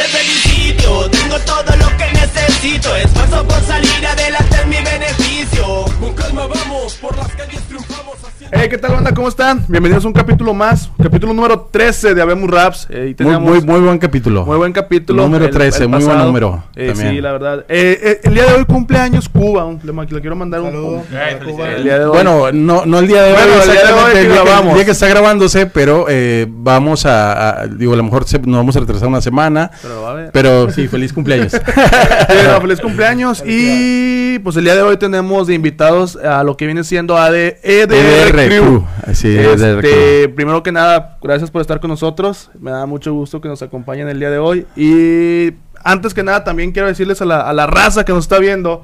te felicito. Tengo todo lo que necesito. Esfuerzo por salir adelante es mi beneficio. Con calma vamos, por las calles. Hey, ¿qué tal, banda? ¿Cómo están? Bienvenidos a un capítulo más. Capítulo número 13 de Habemos Raps. Eh, y Muy, teníamos muy, muy buen capítulo. muy buen capítulo. Número 13, muy buen número Eh, sí, la verdad. Eh, eh, el día de hoy cumpleaños Cuba. Le, le quiero mandar un... Saludo. Cuba. El día de hoy. Bueno, no, no el día de hoy, Bueno, el día de hoy que grabamos. el día que está grabándose, pero eh, vamos a, a- digo, a lo mejor se- nos vamos a retrasar una semana, Pero va a ver. pero sí, feliz cumpleaños. Feliz cumpleaños. Y pues el día de hoy tenemos de invitados a lo que viene siendo AD, EDR, EDR Crew. Crew. Así, EDR Este, primero que nada, gracias por estar con nosotros. Me da mucho gusto que nos acompañen el día de hoy. Y antes que nada, también quiero decirles a la, a la raza que nos está viendo.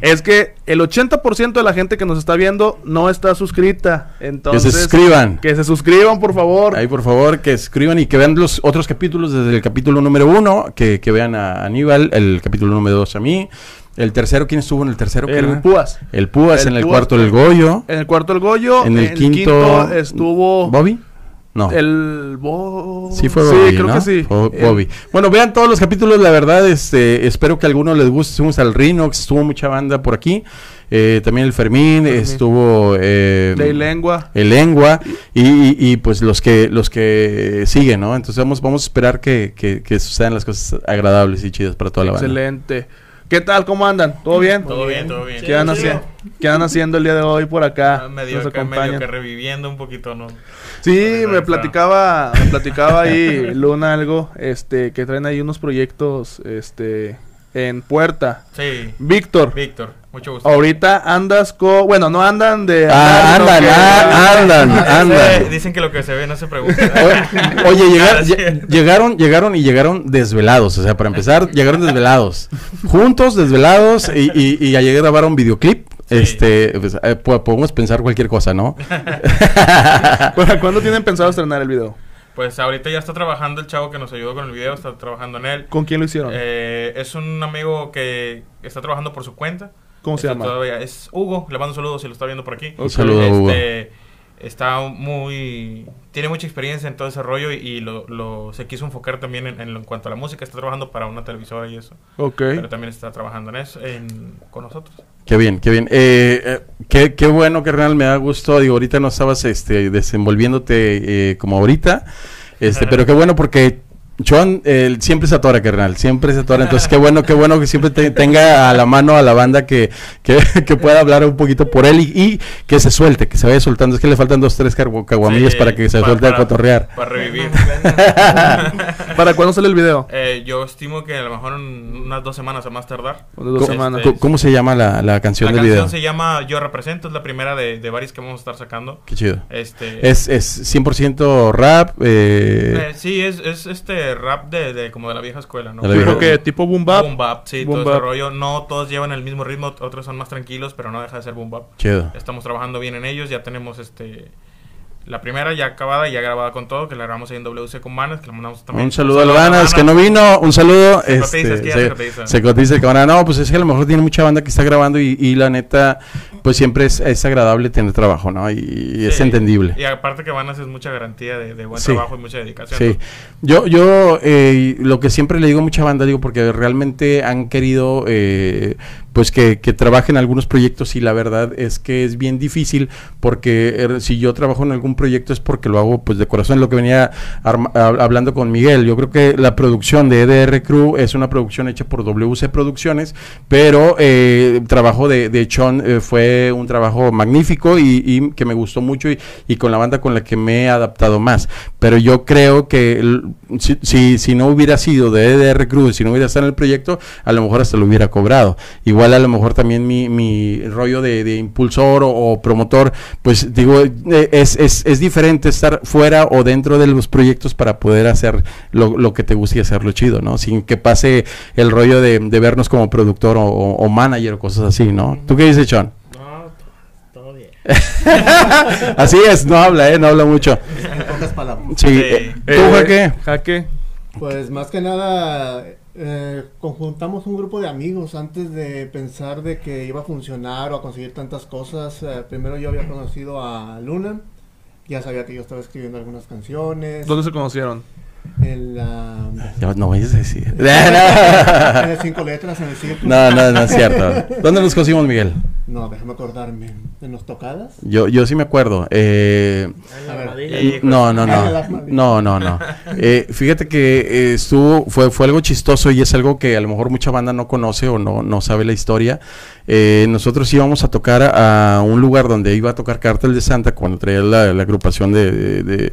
Es que el 80% de la gente que nos está viendo no está suscrita. Entonces, suscriban. Que se suscriban, por favor. Ahí, por favor, que escriban y que vean los otros capítulos desde el capítulo número uno, que, que vean a Aníbal, el capítulo número dos a mí. El tercero, ¿quién estuvo en el tercero? El? Púas. El Púas, El en el Púas. cuarto el Goyo. En el cuarto el Goyo. En el quinto, estuvo ¿Bobby? No. el Bo... Sí, fue Bobby. Sí, creo ¿no? que sí. El- Bobby. Bueno, vean todos los capítulos, la verdad, este, espero que a algunos les guste. Estuvimos al Rinox, estuvo mucha banda por aquí. Eh, también el Fermín, Fermín. estuvo eh, de lengua. el Lengua y, y- y, pues los que los que siguen, ¿no? Entonces vamos, vamos a esperar que, que, que sucedan las cosas agradables y chidas para toda la banda. Excelente. ¿Qué tal? ¿Cómo andan? ¿Todo bien? Todo bien, todo bien. ¿Qué andan, haciendo? ¿Qué andan haciendo el día de hoy por acá? Ah, medio, Nos que, medio que reviviendo un poquito, ¿no? Sí, me platicaba, me platicaba ahí Luna algo, este, que traen ahí unos proyectos, este, en puerta. Sí. Víctor, Víctor, mucho gusto. ahorita andas con, bueno, no andan de Ah, andan, que- ah, andan, andan. Dicen que lo que se ve no se pregunta. O- Oye, llegar- Ah, llegaron, llegaron y llegaron desvelados. O sea, para empezar, llegaron desvelados. Juntos, desvelados, y, y, y ayer grabaron videoclip. Sí. Este, pues, eh, po- podemos pensar cualquier cosa, ¿no? ¿Para cuándo tienen pensado estrenar el video? Pues ahorita ya está trabajando el chavo que nos ayudó con el video, está trabajando en él. ¿Con quién lo hicieron? Eh, es un amigo que está trabajando por su cuenta. ¿Cómo se llama? todavía es Hugo, le mando un saludo si lo está viendo por aquí. Un saludo a Hugo. Está muy tiene mucha experiencia en todo ese rollo y, y lo, lo- se quiso enfocar también en, en en cuanto a la música está trabajando para una televisora y eso Ok. pero también está trabajando en eso en- con nosotros Qué bien, qué bien. Eh, eh, qué, qué bueno, carnal, me da gusto. Digo, ahorita no estabas este, desenvolviéndote eh, como ahorita. Este, pero qué bueno porque John eh, siempre se atora, carnal. Siempre se atora. Entonces, qué bueno, qué bueno que siempre te- tenga a la mano a la banda que, que, que pueda hablar un poquito por él y, y que se suelte, que se vaya soltando. Es que le faltan dos, tres caguamillas Sí, para que se pa- suelte a para- cotorrear. para revivir ¿Para cuándo sale el video? Eh, yo estimo que a lo mejor en unas dos semanas a más tardar dos Este, semanas. ¿Cómo, cómo se llama la, la canción la del canción video? se llama Yo Represento es la primera de, de varias que vamos a estar sacando Qué chido. este Es, es 100% rap. eh, Eh, sí es, es este rap de, de como de la vieja escuela no Tipo vieja- que tipo boom bap. Boom bap, sí, Boom todo ese rollo. No todos llevan el mismo ritmo, otros son más tranquilos, pero no deja de ser boom bap. chido. Estamos trabajando bien en ellos, ya tenemos este la primera ya acabada y ya grabada con todo, que la grabamos ahí en WC con Manes, que le mandamos también. Un saludo a Albanas, que no vino. Un saludo. Se cotiza, es que se cotiza. se cotiza. No, pues es que a lo mejor tiene mucha banda que está grabando y, y la neta, pues siempre es, es agradable tener trabajo, ¿no? Y, y es entendible. Y aparte que Manas es mucha garantía de, de buen Sí. trabajo y mucha dedicación. Sí, ¿no? yo, yo eh, lo que siempre le digo a mucha banda, digo, porque realmente han querido, eh, pues que, que trabajen algunos proyectos y la verdad es que es bien difícil porque eh, si yo trabajo en algún proyecto es porque lo hago pues de corazón, lo que venía hab- hablando con Miguel, yo creo que la producción de EDR Crew es una producción hecha por WC Producciones, pero eh, el trabajo de, de eh, fue un trabajo magnífico y, y que me gustó mucho y, y con la banda con la que me he adaptado más. Pero yo creo que el- si, si, si no hubiera sido de EDR Crew, si no hubiera estado en el proyecto, a lo mejor hasta lo hubiera cobrado. Igual a lo mejor también mi, mi rollo de, impulsor o, promotor, pues digo, eh, es, es, es diferente estar fuera o dentro de los proyectos para poder hacer lo, lo que te gusta y hacerlo chido, ¿no? Sin que pase el rollo de, de vernos como productor o, o- o manager o cosas así, ¿no? ¿Tú qué dices, Sean? Así es, no habla, ¿eh? No habla mucho. En pocas palabras. Sí. Eh, ¿Tú, Eh, Jaque? Jaque. Pues más que nada, eh, conjuntamos un grupo de amigos antes de pensar de que iba a funcionar o a conseguir tantas cosas. Eh, primero yo había conocido a Luna, ya sabía que yo estaba escribiendo algunas canciones. ¿Dónde se conocieron? En la. No vayas a decir. en el cinco letras, en el círculo. no, no, no es cierto. ¿Dónde nos conocimos, Miguel? No, déjame acordarme. ¿En los tocadas? Yo, yo sí me acuerdo. Eh, A ver. No, no, no. No, no, no. Eh, fíjate que eh, estuvo, fue, fue algo chistoso y es algo que a lo mejor mucha banda no conoce o no, no sabe la historia. Eh, nosotros íbamos a tocar a un lugar donde iba a tocar Cártel de Santa cuando traía la, la agrupación de, de, de-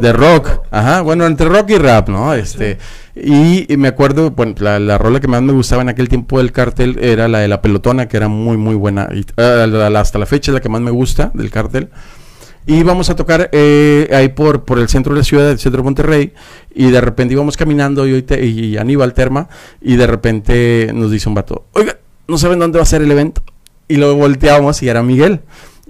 de rock. Ajá, bueno, entre rock y rap, ¿no? Este, y, y me acuerdo, bueno, la, la rola que más me gustaba en aquel tiempo del cartel era la de la pelotona, que era muy, muy buena. Y, la- hasta la fecha la que más me gusta del cartel. Y íbamos a tocar eh, ahí por, por el centro de la ciudad, el centro de Monterrey, y de repente íbamos caminando, y, te- y Aníbal Terma, y de repente nos dice un vato, oiga, ¿no saben dónde va a ser el evento? Y luego volteamos y era Miguel.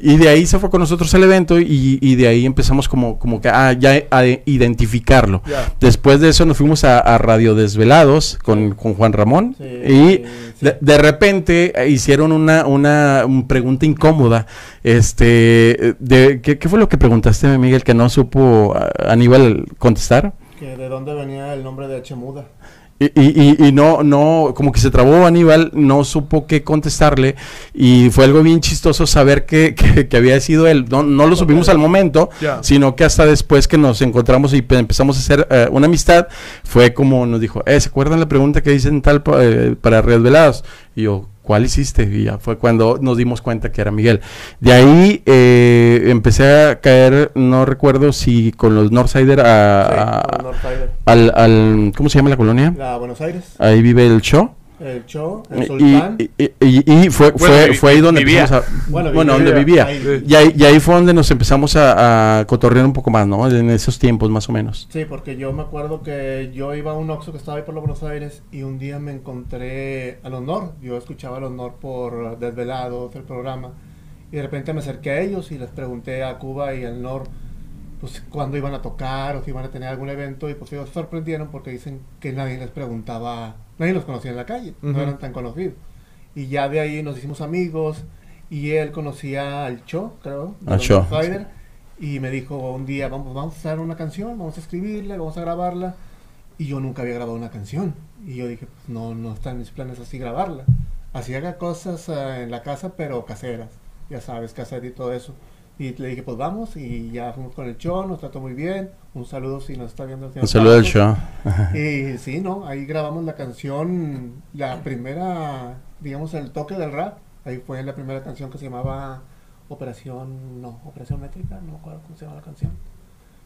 Y de ahí se fue con nosotros al evento y, y de ahí empezamos como, como que a, ya a identificarlo. Después de eso nos fuimos a, a Radio Desvelados con, con Juan Ramón Sí, y sí, de, de repente hicieron una, una un pregunta incómoda. Este, de, ¿qué, qué fue lo que preguntaste, Miguel, que no supo Aníbal contestar? Que ¿De dónde venía el nombre de H. Y, y- y- no, no, como que se trabó Aníbal, no supo qué contestarle y fue algo bien chistoso saber que, que- que había sido él. No, no lo supimos al momento, sino que hasta después que nos encontramos y pe- empezamos a hacer eh, una amistad, fue como nos dijo, eh, ¿se acuerdan la pregunta que dicen tal eh, para Resvelados? Y yo, ¿cuál hiciste? Y ya fue cuando nos dimos cuenta que era Miguel. De ahí eh, empecé a caer, no recuerdo si con los Northsider a, Sí, a- Northsider. al, al, ¿cómo se llama la colonia? La Buenos Aires, Ahí vive el show. El show, el Y, Sultán. y- y- y- y fue, Bueno, fue, vi- fue ahí donde vivía. empezamos a, Bueno, bueno, vivía. donde vivía. Ahí. Y ahí, y ahí fue donde nos empezamos a, a cotorrear un poco más, ¿no? En esos tiempos, más o menos. Sí, porque yo me acuerdo que yo iba a un Oxxo que estaba ahí por los Buenos Aires y un día me encontré al honor. Yo escuchaba al honor por Desvelados, el programa. Y de repente me acerqué a ellos y les pregunté a Cuba y al Nor pues cuándo iban a tocar o si iban a tener algún evento y pues ellos sorprendieron porque dicen que nadie les preguntaba, nadie los conocía en la calle, Ujú. no eran tan conocidos. Y ya de ahí nos hicimos amigos y él conocía al Cho, creo, Al Cho. Northsider, y me dijo un día, vamos, vamos a hacer una canción, vamos a escribirla, vamos a grabarla. Y yo nunca había grabado una canción. Y yo dije, pues no, no está en mis planes así grabarla. Así haga cosas eh, en la casa, pero caseras. Ya sabes, cassette y todo eso. Y le dije, pues vamos, y ya fuimos con el show, nos trató muy bien. Un saludo si nos está viendo el señor Un saludo al show. Y sí, ¿no? Ahí grabamos la canción, la primera, digamos, el toque del rap. Ahí fue la primera canción que se llamaba Operación, no, Operación Métrica, no me acuerdo cómo se llama la canción.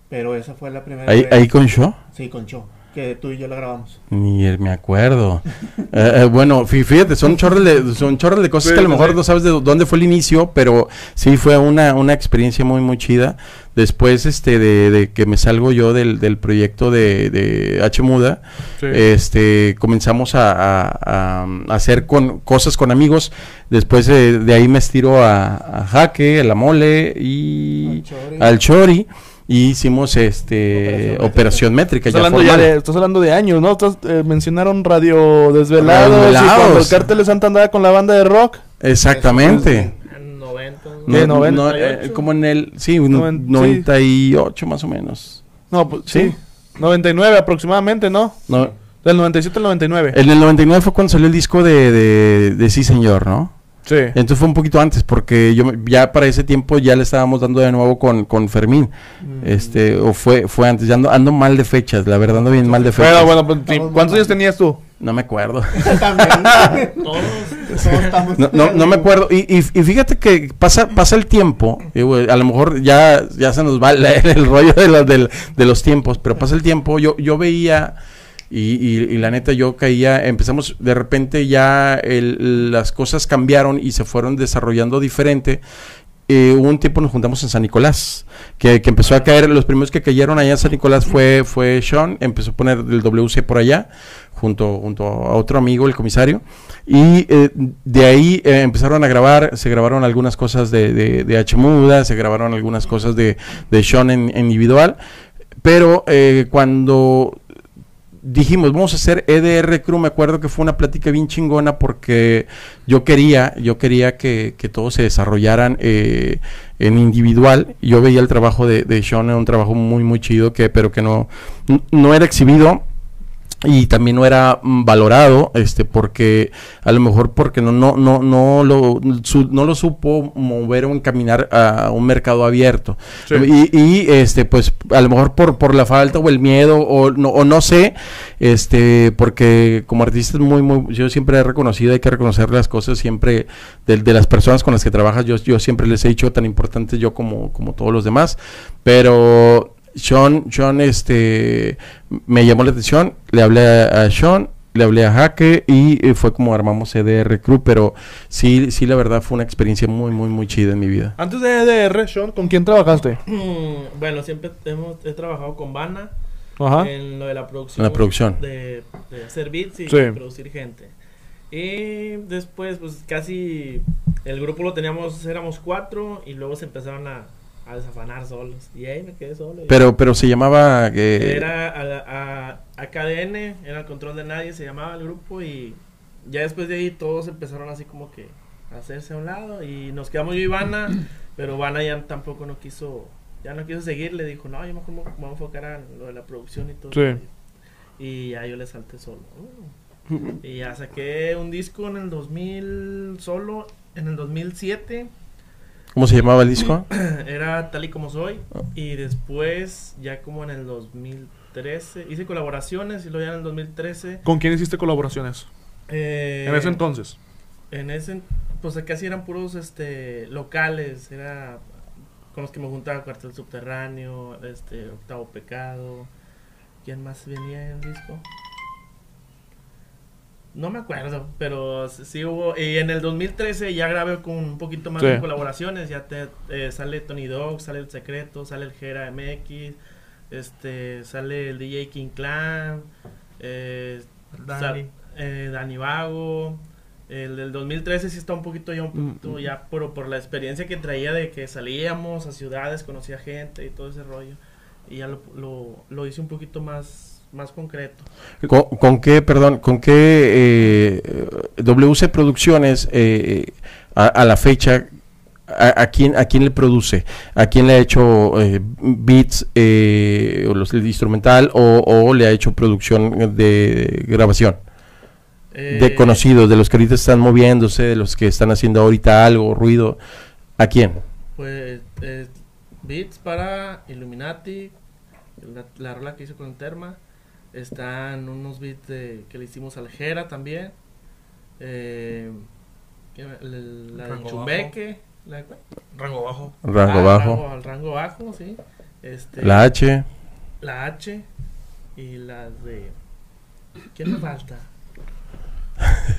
Pero esa fue la primera. Ahí, vez- ahí con show. Sí, con Cho, que tú y yo la grabamos. Ni me acuerdo. Eh, eh, bueno, fí- fíjate, son chorros de, son chorros de cosas Sí, que a lo mejor sí. no sabes de dónde fue el inicio, pero sí fue una, una experiencia muy, muy chida. Después este de, de que me salgo yo del, del proyecto de, de H Muda, Sí. este comenzamos a, a- a- a hacer con, cosas con amigos. Después eh, de ahí me estiro a, a Jaque, a la Mole y Al Chori. al Chori. Y hicimos este Operación operación métrica. Estás ya hablando, ya de, estás hablando de años, ¿no? Estás, eh, mencionaron Radio Desvelados, Radio y Desvelados. cuando el Cártel de Santa andaba con la banda de rock. Exactamente. En 90. ¿Qué, No, noventa? no, eh, como en el, sí, Noven- 98 más o menos. No, pues Sí. sí. 99 aproximadamente, ¿no? No, Del 97 al 99. en el 99 fue cuando salió el disco de, de, de Sí Señor, ¿no? Sí. Entonces fue un poquito antes, porque yo me- ya para ese tiempo ya le estábamos dando de nuevo con, con Fermín. Mm. Este, o fue, fue antes, ya ando, ando mal de fechas, la verdad ando bien mal de fechas. Bueno, bueno, pues, ¿cuántos años tenías tú? No me acuerdo. También. Todos. Todos estamos No, no, no me acuerdo. Y, y, y fíjate que pasa, pasa el tiempo. digo, a lo mejor ya, ya se nos va el, el rollo de, los del- de los tiempos, pero pasa el tiempo. Yo, yo veía, y, y- y la neta, yo caía. Empezamos, de repente ya el- las cosas cambiaron y se fueron desarrollando diferente. Eh, un tiempo nos juntamos en San Nicolás, que, que empezó a caer, los primeros que cayeron allá en San Nicolás fue, fue Sean, empezó a poner el WC por allá, junto, junto a otro amigo, el comisario, y eh, de ahí eh, empezaron a grabar, se grabaron algunas cosas de, de, de H. Muda, se grabaron algunas cosas de, de Sean en, en individual, pero eh, cuando dijimos, vamos a hacer EDR Crew. Me acuerdo que fue una plática bien chingona porque yo quería, yo quería que, que todos se desarrollaran eh, en individual. Yo veía el trabajo de, de Sean, un trabajo muy, muy chido, que, pero que no, no era exhibido y también no era mm, valorado este porque a lo mejor porque no no no no lo su- no lo supo mover o encaminar a un mercado abierto Sí. y, y, este pues a lo mejor por por la falta o el miedo o no o no sé este porque como artista es muy muy yo siempre he reconocido hay que reconocer las cosas siempre de, de las personas con las que trabajas yo yo siempre les he dicho tan importante yo como como todos los demás pero Sean, Sean, este, me llamó la atención, le hablé a, a Sean, le hablé a Jaque y eh, fue como armamos EDR Crew, pero sí, sí, la verdad fue una experiencia muy, muy, muy chida en mi vida. Antes de EDR, Sean, ¿con quién trabajaste? Mm, bueno, siempre hemos, he trabajado con Bana Ajá. en lo de la producción. En la producción. De, de hacer beats y Sí. producir gente. Y después, pues casi el grupo lo teníamos, éramos cuatro y luego se empezaron a, a desafanar solos. Y ahí me quedé solo. Pero, pero se llamaba... eh, Era a, a, AKDN, era el control de nadie, se llamaba el grupo y ya después de ahí todos empezaron así como que a hacerse a un lado y nos quedamos yo y Vana, pero Vana ya tampoco no quiso, ya no quiso seguir, le dijo, no, yo mejor me voy a enfocar a lo de la producción y todo. Sí. Y ya yo le salté solo. Y ya saqué un disco en el 2000 solo, en el 2007 ¿Cómo se llamaba el disco? era tal y como soy. Y después, ya como en el 2013, hice colaboraciones y luego ya en el 2013. ¿Con quién hiciste colaboraciones? eh, En ese entonces. En ese, pues casi eran puros este locales, era con los que me juntaba Cuartel Subterráneo, este Octavo Pecado. ¿Quién más venía en el disco? No me acuerdo, pero sí hubo. Y en el 2013 ya grabé con un poquito más Sí. de colaboraciones. Ya te eh, sale Tony Dog, sale El Secreto, sale el Jera MX, este, sale el DJ King Clan, eh, Dani. sal- eh, Dani Vago. El del 2013 sí está un poquito ya, un poquito ya por, por la experiencia que traía de que salíamos a ciudades, conocía gente y todo ese rollo. Y ya lo, lo, lo hice un poquito más, más concreto. ¿Con, con qué, perdón, con qué eh, WC Producciones eh, a, a la fecha, a, a quién, a quién le produce? ¿A quién le ha hecho eh, beats eh, o los, el instrumental o, o le ha hecho producción de grabación? Eh, De conocidos, de los que ahorita están moviéndose, de los que están haciendo ahorita algo, ruido. ¿A quién? Pues eh, beats para Illuminati, la, la rola que hizo con Terma. Están unos beats de- que le hicimos al Jera también. Eh, ¿qué me- la, la de Chumbeque. La, de cuál? Rango bajo. Rango Ah, bajo. rango- al rango bajo, sí. Este, La H. la H y las de. ¿Quién me falta?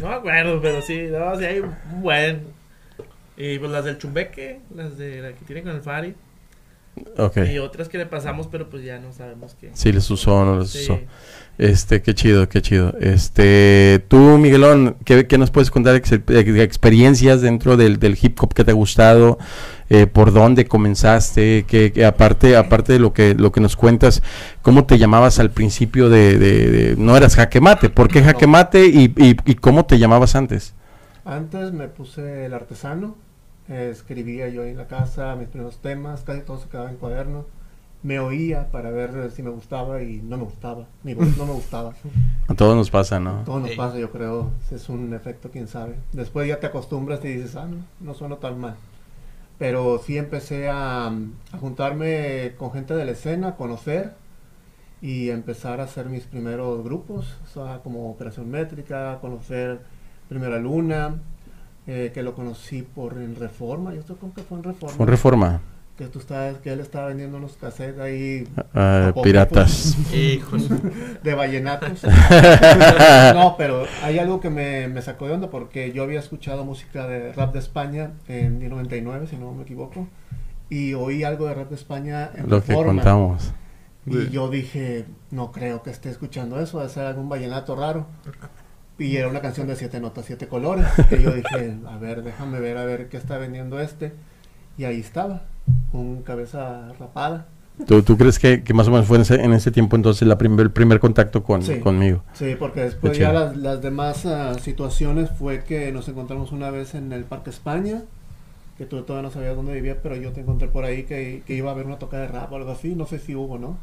No me acuerdo, pero sí, no, sí hay un buen. Y pues las del Chumbeque, las de la que tiene con el Fari. Ok. Y otras que le pasamos, pero pues ya no sabemos qué. Si les usó o no les Sí. usó. Este, qué chido, qué chido. Este, tú, Miguelón, ¿qué, qué nos puedes contar de, ex- de experiencias dentro del, del hip hop que te ha gustado? Eh, ¿Por dónde comenzaste? Que, aparte, aparte de lo que, lo que nos cuentas, ¿cómo te llamabas al principio de, de- de- no eras jaque mate? ¿Por qué jaque mate y, y, y cómo te llamabas antes? Antes me puse el artesano, eh, escribía yo en la casa mis primeros temas, casi todo se quedaba en cuaderno. Me oía para ver si me gustaba y no me gustaba. Mi voz no me gustaba. A todos nos pasa, ¿no? Todo nos Ey. pasa, yo creo. Es un efecto, quién sabe. Después ya te acostumbras y dices, ah, no, no suena tan mal. Pero sí empecé a, a juntarme con gente de la escena, a conocer y empezar a hacer mis primeros grupos, o sea, como Operación Métrica, conocer Primera Luna, eh, que lo conocí por en Reforma, yo creo que fue en Reforma. Con reforma. que tú estabas, que él estaba vendiendo unos cassettes ahí Ah, Apócrifos. piratas. Hijos. de vallenatos. no, pero hay algo que me, me sacó de onda porque yo había escuchado música de rap de España en el 99, si no me equivoco, y oí algo de rap de España en lo que Reforma. contamos. Y yo dije, no creo que esté escuchando eso, debe ser algún vallenato raro. Y era una canción de siete notas, siete colores. Y yo dije, a ver, déjame ver, a ver qué está vendiendo este. Y ahí estaba, un cabeza rapada, ¿Tú, tú crees que, que más o menos fue en ese, en ese tiempo entonces la prim- el primer contacto con, Sí. conmigo? Sí, porque después ya las, las demás ah, situaciones fue que nos encontramos una vez en el Parque España, que tú todavía no sabías dónde vivía, pero yo te encontré por ahí que, que iba a haber una tocada de rap o algo así, no sé si hubo, ¿no?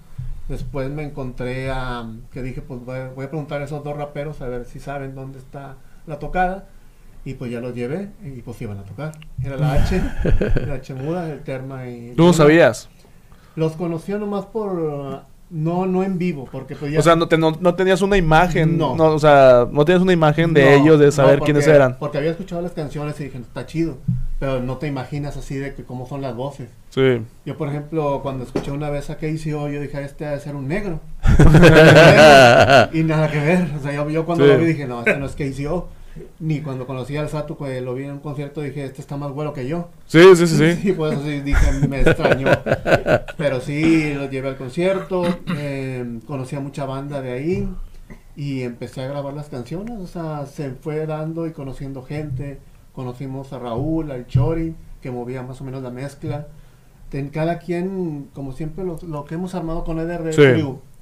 Después me encontré a, que dije, pues voy a, voy a preguntar a esos dos raperos a ver si saben dónde está la tocada. Y pues ya los llevé y pues iban a tocar. Era la H, la H muda, el Terma y... ¿Tú no sabías? Los conocía nomás por... no, no en vivo, porque pues ya... O sea, no, te- no, no tenías una imagen. No. No. o sea, no tienes una imagen de No, ellos, de no, saber porque- quiénes eran. Porque había escuchado las canciones y dije, está chido, pero no te imaginas así de que cómo son las voces. Sí. Yo, por ejemplo, cuando escuché una vez a KCO, yo dije, este debe ser un negro. y nada que ver. O sea, yo, yo cuando Sí. lo vi dije, no, este no es KCO. Ni cuando conocí al Satu, que lo vi en un concierto, dije, este está más bueno que yo. Sí, sí, sí, sí. Y por eso sí dije, me extrañó. Pero sí, lo llevé al concierto, eh, conocí a mucha banda de ahí y empecé a grabar las canciones. O sea, se fue dando y conociendo gente. Conocimos a Raúl, al Chori, que movía más o menos la mezcla. Ten- cada quien, como siempre, lo, lo que hemos armado con EDR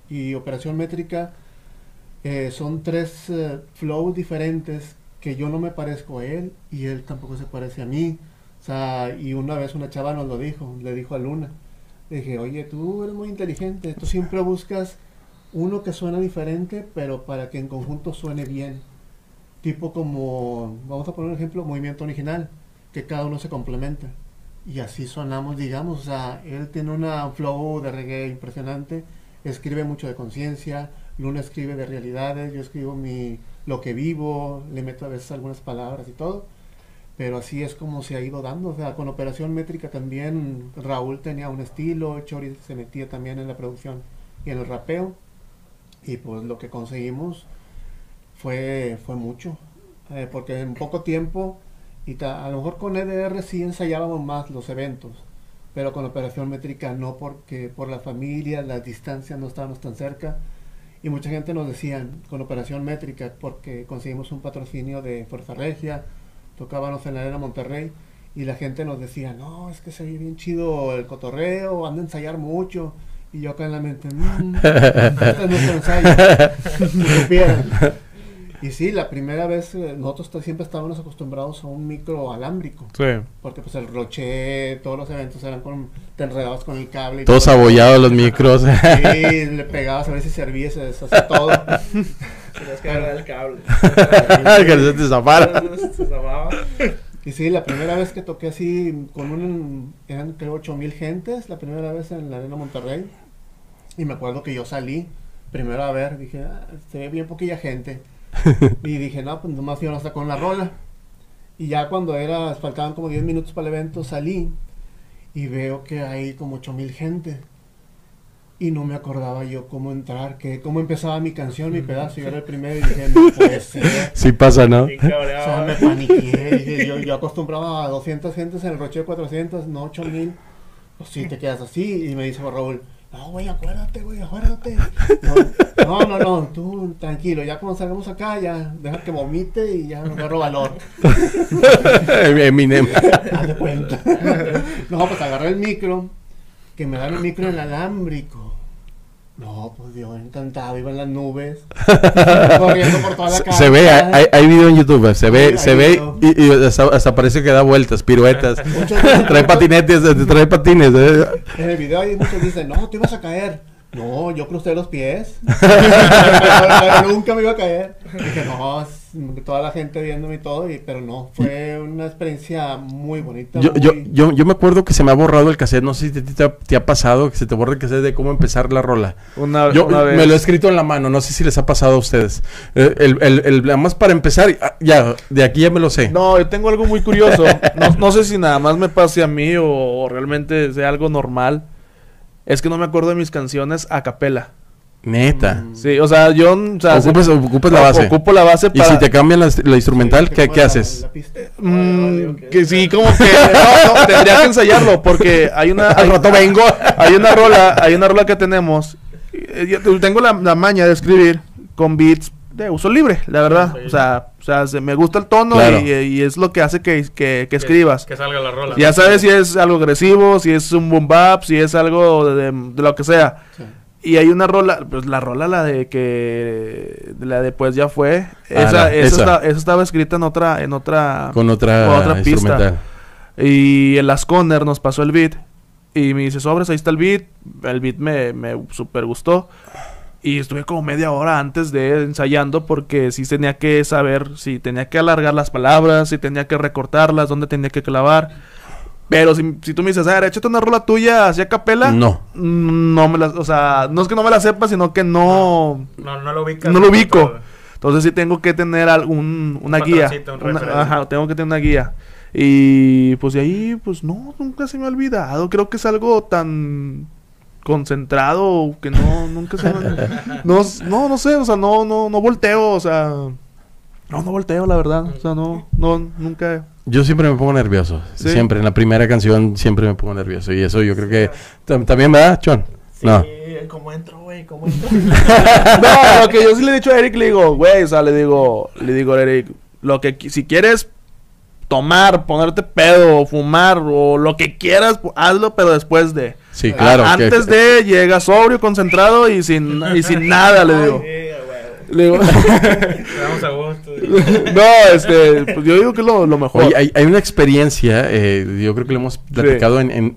Sí. Y Operación Métrica eh, son tres eh, flows diferentes que yo no me parezco a él y él tampoco se parece a mí. O sea, y una vez una chava nos lo dijo, le dijo a Luna. Le dije, oye, tú eres muy inteligente, tú siempre buscas uno que suena diferente, pero para que en conjunto suene bien. Tipo como, vamos a poner un ejemplo, movimiento original, que cada uno se complementa. Y así sonamos, digamos, o sea, él tiene una flow de reggae impresionante, escribe mucho de conciencia, Luna escribe de realidades, yo escribo mi, lo que vivo, le meto a veces algunas palabras y todo, pero así es como se ha ido dando, o sea, con Operación Métrica también Raúl tenía un estilo, Chori se metía también en la producción y en el rapeo, y pues lo que conseguimos fue, fue mucho, eh, porque en poco tiempo, y ta- a lo mejor con EDR sí ensayábamos más los eventos, pero con Operación Métrica no, porque por la familia, las distancias no estábamos tan cerca, y mucha gente nos decía, con Operación Métrica, porque conseguimos un patrocinio de Fuerza Regia, tocábamos en la Arena Monterrey, y la gente nos decía, no, es que se ve bien chido el cotorreo, han de ensayar mucho. Y yo acá en la mente, mmm, este es nuestro ensayo. Y sí, la primera vez eh, nosotros siempre estábamos acostumbrados a un micro alámbrico. Sí. Porque pues el roche, todos los eventos eran con, te enredabas con el cable. y Todos todo. abollados los micros. Sí, le pegabas a ver si servía se deshacía todo. Tenías que agarrar el cable. que se te zafara. Se zafaba. Y sí, la primera vez que toqué así con un, eran creo 8000 gentes, la primera vez en la Arena Monterrey. Y me acuerdo que yo salí primero a ver, dije, ah, se ve bien poquilla gente. y dije, no, pues nomás iban hasta con la rola. Y ya cuando era, faltaban como 10 minutos para el evento, salí y veo que hay como 8000 gente. Y no me acordaba yo cómo entrar, que cómo empezaba mi canción, mi pedazo. Yo era el primero y dije, no puede ser. Sí pasa, ¿no? O sea, me paniqué. yo, yo acostumbraba a 200 gentes en el Roche de 400, no 8000. Pues sí, te quedas así. Y me dice Raúl, no, güey, acuérdate, güey, acuérdate. No, no, no, no, tú tranquilo. Ya cuando salgamos acá, ya deja que vomite y ya no agarro valor. Eminem. Haz cuenta. No, pues agarré el micro, que me dan el micro inalámbrico. No, pues yo encantado, iba en las nubes, corriendo por toda la Se, se ve, hay, hay- video en YouTube, se ve, Sí, se ve y, y hasta, hasta parece que da vueltas, piruetas. Trae patinetes, trae patines. eh. En el video hay muchos que dicen, no, te ibas a caer. No, yo crucé los pies. pero nunca me iba a caer. Dije, no, toda la gente viéndome y todo, y, pero no, fue una experiencia muy bonita. Yo, yo, muy- yo, yo me acuerdo que se me ha borrado el cassette, no sé si te, te ha- te ha pasado que se te borra el cassette de cómo empezar la rola. Una, Yo una vez. me lo he escrito en la mano, no sé si les ha pasado a ustedes. Eh, el, el, el- nada más para empezar, ah, ya, de aquí ya me lo sé. No, yo tengo algo muy curioso. No, no sé si nada más me pase a mí o, o realmente sea algo normal. Es que no me acuerdo de mis canciones a capela. Neta. Sí, o sea, yo... O sea, Ocupas, se- ocupas la base. Ocupo la base Y para... si te cambian la, la instrumental, Sí, ¿qué, como qué la- haces? la pista. Mm, que sí, como que... No, no, tendría que ensayarlo porque hay una... Al rato vengo. Hay una rola, hay una rola que tenemos. Yo tengo la, la maña de escribir con beats de uso libre, la verdad. O sea, o sea se- me gusta el tono Claro. y, y es lo que hace que, que, que escribas. Que salga la rola. Ya sabes si es algo agresivo, si es un boom bap, si es algo de, de lo que sea. Sí. Y hay una rola, pues la rola, la de que la de pues ya fue. Ah, esa, la- esa, esa. Está- esa estaba escrita en otra, en otra, Con otra, con otra pista. Y el Asconer nos pasó el beat. Y me dice, sobres, ahí está el beat. El beat me, me super gustó. Y estuve como media hora antes de ensayando porque sí tenía que saber si tenía que alargar las palabras, si tenía que recortarlas, dónde tenía que clavar. Pero si, si tú me dices, a ver, échate una rola tuya hacia capela, No. no me la, o sea, no es que no me la sepa, sino que no, No, no lo ubicas. no lo ubico. Entonces sí tengo que tener algún, una Un guía. un Una- ajá, tengo que tener una guía. Y pues de ahí, pues no, nunca se me ha olvidado. Creo que es algo tan concentrado que no, nunca se no, no, no sé, o sea, no, no, no volteo, o sea... No, no volteo, la verdad. O sea, no, no, nunca... Yo siempre me pongo nervioso. Sí. Siempre, en la primera canción siempre me pongo nervioso. Y eso yo creo que tam- también va, Chon. Sí, No. ¿cómo entro, güey? ¿Cómo entro? no, lo que yo sí le he dicho a Eric, le digo, güey, o sea, le digo, le digo a Eric, lo que si quieres tomar, ponerte pedo, o fumar, o lo que quieras, hazlo, pero después de. Sí, claro. A- que- antes de, llega sobrio, concentrado y sin, y sin nada, le digo. Le digo, Vamos a gusto. no, este, pues yo digo que es lo, lo mejor. Oye, hay, hay una experiencia, eh, yo creo que lo hemos platicado en, en-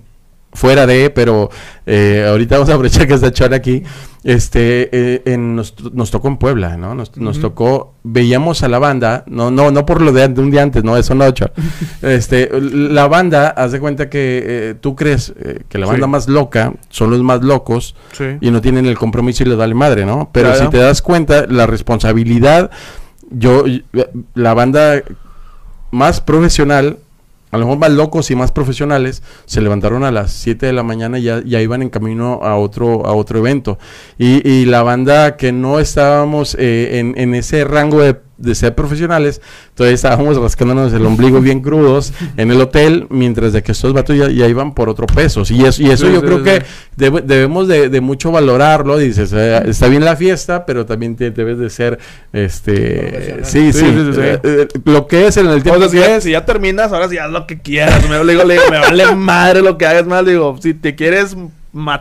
fuera de, pero eh, ahorita vamos a aprovechar que está Chon aquí. Este, eh, en- nos, nos tocó en Puebla, ¿no? Nos, nos Ujú. tocó, veíamos a la banda, no, no, no por lo de, de un día antes, no, eso no, Chon. Este, la banda, haz de cuenta que eh, tú crees eh, que la banda Sí. más loca son los más locos Sí. y no tienen el compromiso y les vale madre, ¿no? Pero Claro. si te das cuenta, la responsabilidad, yo, la banda más profesional, a lo mejor más locos y más profesionales, se levantaron a las 7 de la mañana y ya, ya iban en camino a otro, a otro evento. Y, y la banda que no estábamos eh, en, en ese rango de, de ser profesionales, todavía estábamos rascándonos el ombligo bien crudos en el hotel, mientras de que estos vatos ya, ya iban por otro peso. Y eso, y eso Sí, yo sí, creo sí. que debe- debemos de, de mucho valorarlo. Dices, eh, está bien la fiesta, pero también te- debes de ser, este, sí, sí, Sí, sí, sí, sí. eh, eh, lo que es en el tiempo O sea, si que ya, es. si ya terminas, ahora sí haz lo que quieras. Me, digo, le digo, me vale madre lo que hagas más. Le digo, si te quieres,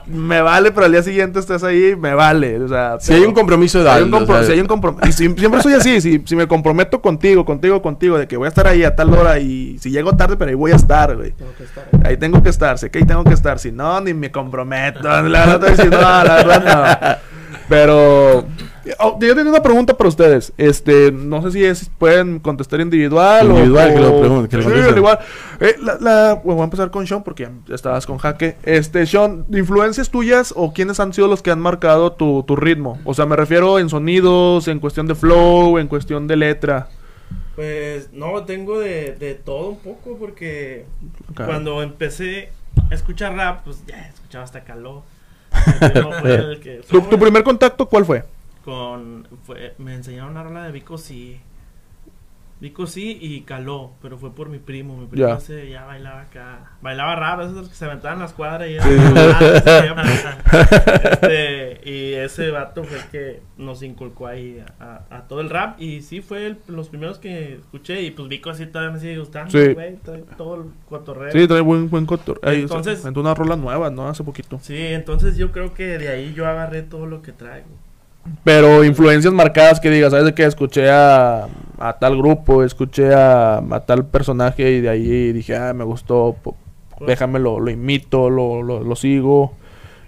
me vale, pero al día siguiente estés ahí, me vale. O sea, Si hay un compromiso de Si hay un compro- si hay un comprom- y si- siempre soy así, si, si me comprometo contigo, contigo, contigo, de que voy a estar ahí a tal hora y si llego tarde, pero ahí voy a estar, güey. Tengo que estar. Ahí tengo que estar, sé que ahí tengo que estar, si no, ni me comprometo. La verdad, no, la verdad no. Pero oh, yo tengo una pregunta para ustedes. Este, no sé si es, pueden contestar individual, Individual, o, que lo que lo Sí, igual. Eh, la, la- bueno, voy a empezar con Sean porque ya estabas con Jaque. Este, Sean, ¿influencias tuyas o quiénes han sido los que han marcado tu, tu ritmo? O sea, me refiero en sonidos, en cuestión de flow, en cuestión de letra. Pues no, tengo de, de todo un poco porque cuando empecé a escuchar rap, pues ya escuchaba hasta caló. No fue el que- ¿Tu, tu primer contacto cuál fue? con fue, me enseñaron una rola de Vico sí. Vico sí y caló, pero fue por mi primo. Mi primo Ya. ese ya bailaba acá. Bailaba rap, esos los que se aventaban las cuadras y, Sí. este, y ese vato fue el que nos inculcó ahí a, a todo el rap. Y sí fue el- los primeros que escuché. Y pues Vico así todavía me sigue gustando, Sí. güey. trae todo el cotorreo. Sí, trae buen, buen cotor. Ahí, Entonces- Entonces, una rola nueva, ¿no? Hace poquito. Sí, entonces yo creo que de ahí yo agarré todo lo que traigo. Pero influencias marcadas que digas, ¿sabes de qué? Escuché a, a tal grupo, escuché a, a tal personaje y de ahí dije, ah, me gustó, po- déjame lo, lo imito, lo, lo, lo sigo.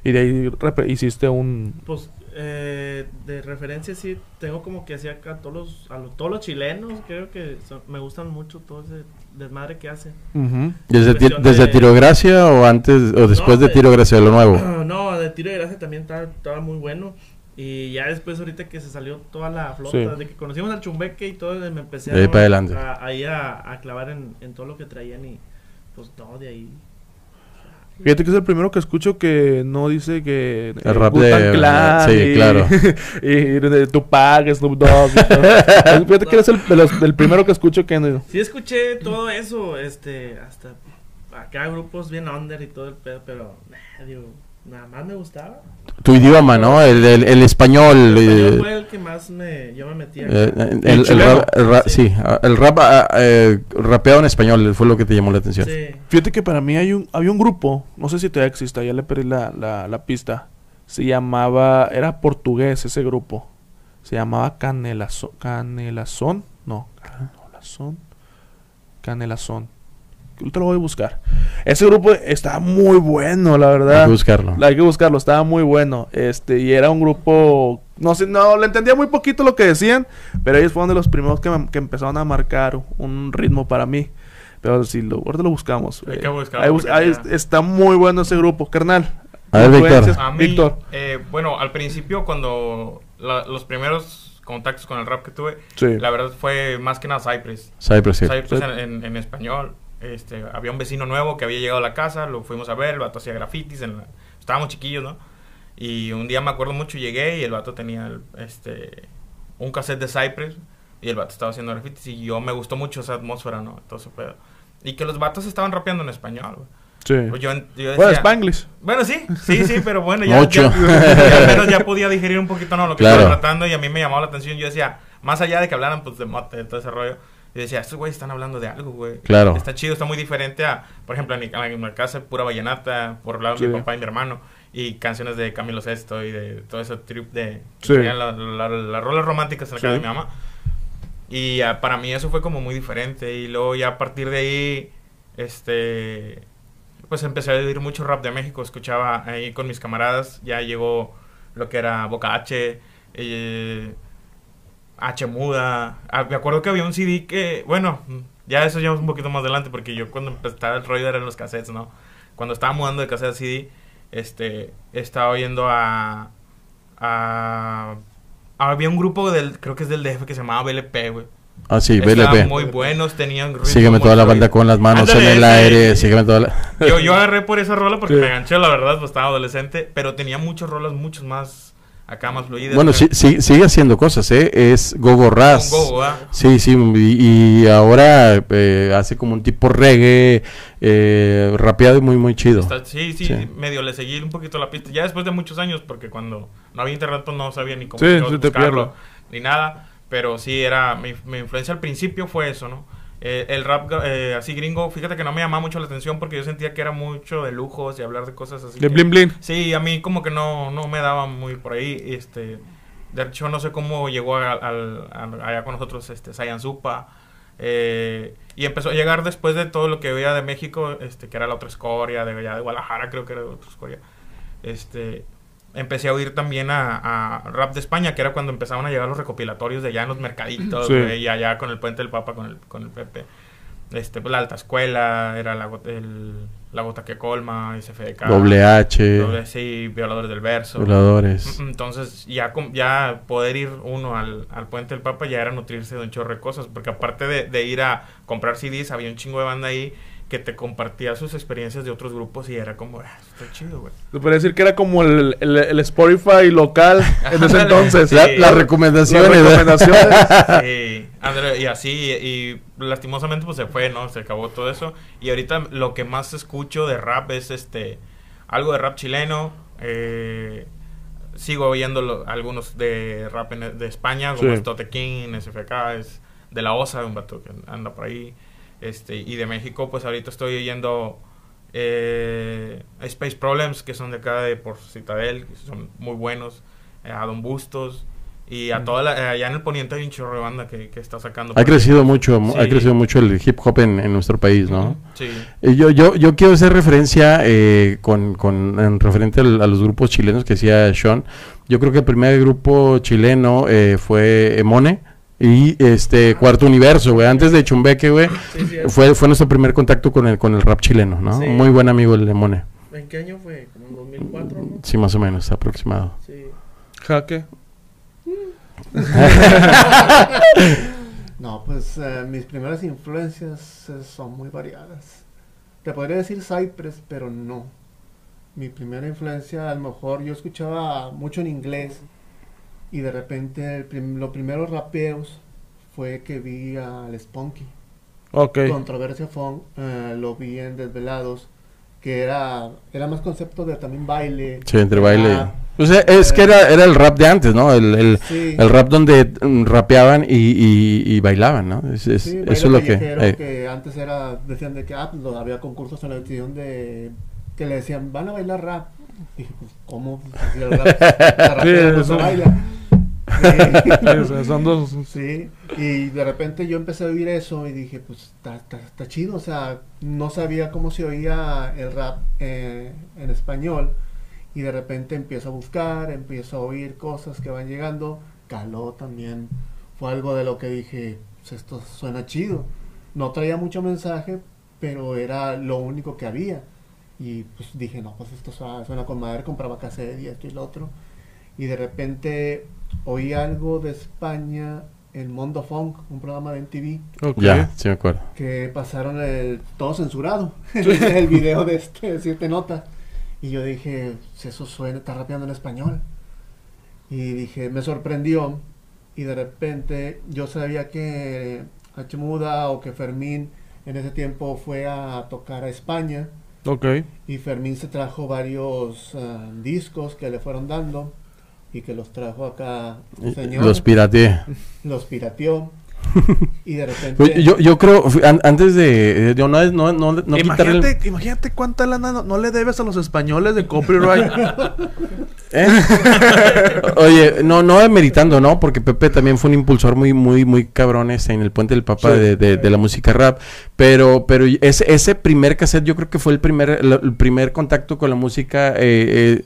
Y de ahí hiciste un... Pues eh, de referencia sí tengo como que hacía acá a todos los, a los, todos los chilenos, creo que son- me gustan mucho todo ese desmadre que hacen. Ujú. ¿Desde, ti- desde de- Tiro Gracia o antes o después de de- Tiro Gracia, lo nuevo? No, de tiro de gracia también estaba, estaba muy bueno. Y ya después ahorita que se salió toda la flota, Sí. de que conocimos al chumbeque y todo, me empecé De ahí para adelante. a, ahí a, a clavar en, en todo lo que traían y pues no, de ahí. Fíjate que es el primero que escucho que no dice que... eh, El rap de- Clan sí, y- claro. y de Tupac, Snoop Dogg. y todo. Fíjate que eres el, de los- del primero que escucho que... no- Sí escuché todo eso, este, hasta acá grupos bien under y todo el pedo, pero nah, digo, nada más me gustaba. Tu idioma, ¿no? El, el, el español. El español eh, fue el que más me, yo me metí. eh, acá. el, el rap, el rap- sí, ah, el rap ah, eh, rapeado en español fue lo que te llamó la atención. Sí. Fíjate que para mí hay un, había un grupo, no sé si todavía existe, ya le perdí la, la, la pista. Se llamaba, era portugués ese grupo. Se llamaba Canelazo, Canelazón. No, Canelazón. Canelazón. Te lo voy a buscar. Ese grupo estaba muy bueno, la verdad. Hay que buscarlo. Hay que buscarlo, estaba muy bueno. Este, y era un grupo. No sé, no, le entendía muy poquito lo que decían. Pero ellos fueron de los primeros que, me- que empezaron a marcar un ritmo para mí. Pero si lo, ahorita lo buscamos. Hay eh, que buscarlo ahí bus- está muy bueno ese grupo, carnal. A ver, Víctor. Influencias, A mí, Víctor. eh, bueno, al principio cuando la- los primeros contactos con el rap que tuve, Sí. la verdad fue más que nada Cypress. Cypress Hill. Cypress en, en- en español. Este, había un vecino nuevo que había llegado a la casa, lo fuimos a ver, el vato hacía grafitis, en la- estábamos chiquillos, ¿no? Y un día me acuerdo mucho, llegué y el vato tenía el- este, un cassette de Cypress y el vato estaba haciendo grafitis y yo me gustó mucho esa atmósfera, ¿no? Entonces, pedo. Y que los vatos estaban rapeando en español, güey. Sí. Pues yo, yo Bueno, decía- Spanglish. bueno, sí, sí, sí, pero bueno, ya, Mucho. ya- ya al menos ya podía digerir un poquito ¿no? lo que Claro. estaban tratando y a mí me llamaba la atención. Yo decía, más allá de que hablaran pues de mote, de todo ese rollo, yo decía, estos güeyes están hablando de algo, güey. Claro. Está chido, está muy diferente a, por ejemplo, en mi, en mi casa, pura vallenata, por lado de mi papá y mi hermano, y canciones de Camilo Sesto y de todo ese trip de Sí. tenían la- la- las rolas románticas en la Sí. casa de mi mamá. Y ah, para mí eso fue como muy diferente. Y luego ya a partir de ahí, este, pues empecé a oír mucho rap de México. Escuchaba ahí con mis camaradas. Ya llegó lo que era Boca H, eh, H Muda. Ah, me acuerdo que había un CD que, bueno, ya eso es un poquito más adelante porque yo cuando empezaba el rollo eran los cassettes, ¿no? Cuando estaba mudando de cassette a CD, este, estaba oyendo a, a había un grupo del, creo que es del DF que se llamaba BLP, güey. Ah, sí, Estaban BLP. muy buenos, tenían ritmo Sígueme toda la fluido. banda con las manos Ándale, en el aire. Sígueme toda la... Yo, yo agarré por esa rola porque Sí. me enganché, la verdad, pues estaba adolescente, pero tenía muchos rolas, muchos más acá, más fluidas. Bueno, sí, sí, sigue haciendo cosas, ¿eh? Es Gogo Raz. Gogo, ¿ah? Sí, sí, y, y ahora eh, hace como un tipo reggae, eh, rapeado y muy, muy chido. Está- sí, sí, Sí. medio le seguí un poquito la pista. Ya después de muchos años, porque cuando no había internet, pues no sabía ni cómo Sí, buscarlo, ni nada. Pero sí, era mi, mi influencia al principio fue eso, ¿no? Eh, el rap eh, así gringo, fíjate que no me llamaba mucho la atención porque yo sentía que era mucho de lujos y hablar de cosas así. De que- blin blin. Sí, a mí como que no, no me daba muy por ahí. Este, de hecho, no sé cómo llegó a- al- a- allá con nosotros este, Sayan Supa. eh, y empezó a llegar después de todo lo que veía de México, este, que era la otra escoria, de allá de Guadalajara creo que era otra escoria. Este, empecé a oír también a, a rap de España, que era cuando empezaban a llegar los recopilatorios de allá en los mercaditos, Sí. y allá con el Puente del Papa, con el, con el Pepe. Este, pues la alta escuela, era la, el- la gota que colma, SFDK. Doble H, Doble, sí, violadores del verso. voladores. Mm, Entonces, ya, ya poder ir uno al, al Puente del Papa ya era nutrirse de un chorro de cosas. Porque aparte de, de ir a comprar CDs, había un chingo de banda ahí que te compartía sus experiencias de otros grupos y era como, ah, está chido, güey. Se puede decir que era como el, el, el Spotify local en ese entonces. sí. La- Sí. las recomendaciones. Las ¿eh? recomendaciones. Sí, ándale, y así, y lastimosamente pues se fue, ¿no? Se acabó todo eso. Y ahorita lo que más escucho de rap es este, algo de rap chileno, eh, sigo oyendo lo- algunos de rap en- de España, como Sí. es Tote King, SFK, es de la OSA, un vato que anda por ahí. Este, y de México, pues ahorita estoy oyendo eh, Space Problems, que son de acá de por Citadel, que son muy buenos, eh, a Don Bustos. Y a toda la, allá en el poniente hay un chorro de banda que, que está sacando. Ha ahí. crecido mucho, mu- ha crecido mucho el hip hop en, en nuestro país, ¿no? Sí. Eh, Yo, yo, yo quiero hacer referencia eh, con, con, en referente al- a los grupos chilenos que decía Sean. Yo creo que el primer grupo chileno eh, fue Emone y este Cuarto Universo, güey. Antes de Chumbeque, güey, Sí, sí, fue, fue nuestro primer contacto con el, con el rap chileno, ¿no? Sí. Muy buen amigo el Emone. ¿En qué año fue? Como en 2004, ¿no? Sí, más o menos, aproximado. Sí. Jaque. No, pues eh, mis primeras influencias eh, son muy variadas. Te podría decir Cypress, pero no. Mi primera influencia, a lo mejor yo escuchaba mucho en inglés y de repente el prim- los primeros rapeos fue que vi al Spunky. Ok. Controversia Funk, eh, lo vi en Desvelados, que era, era más concepto de también baile. Sí, entre baile. sea, es que era, era el rap de antes, ¿no? El, el, Sí. el rap donde mm, rapeaban y, y, y bailaban, ¿no? Es, es- Sí, eso es lo que... eh, que antes era, decían de que ah, pues, había concursos en la televisión de que le decían, van a bailar rap. Dije, pues, ¿cómo? No se baila. Sí, son dos. Sí, y de repente yo empecé a oír eso y dije, pues está chido, o sea, no sabía cómo se oía el rap eh, en español y de repente empiezo a buscar, empiezo a oír cosas que van llegando, caló también, fue algo de lo que dije, pues esto suena chido, no traía mucho mensaje, pero era lo único que había y pues dije, no, pues esto suena, suena con madre, compraba cassette y esto y lo otro y de repente oí algo de España en Mondo Funk, un programa de MTV, Ok. Ya, sí me acuerdo. que pasaron el todo censurado, el video de este de siete notas. Y yo dije, si eso suena, está rapeando en español. Y dije, me sorprendió. Y de repente yo sabía que H. Muda o que Fermín en ese tiempo fue a tocar a España. Ok. Y Fermín se trajo varios ah, discos que le fueron dando y que los trajo acá señor. Los pirateé. los pirateó. Y de repente. Yo, yo creo, an- antes de... yo no, no, no, no quitarle... imagínate, imagínate cuánta lana no, no le debes a los españoles de copyright. ¿Eh? Oye, no, no demeritando, ¿no? Porque Pepe también fue un impulsor muy, muy, muy cabrón ese en el Puente del Papa Sí. de, de- de la música rap. Pero, pero ese, ese primer cassette yo creo que fue el primer, el, el primer contacto con la música eh, eh,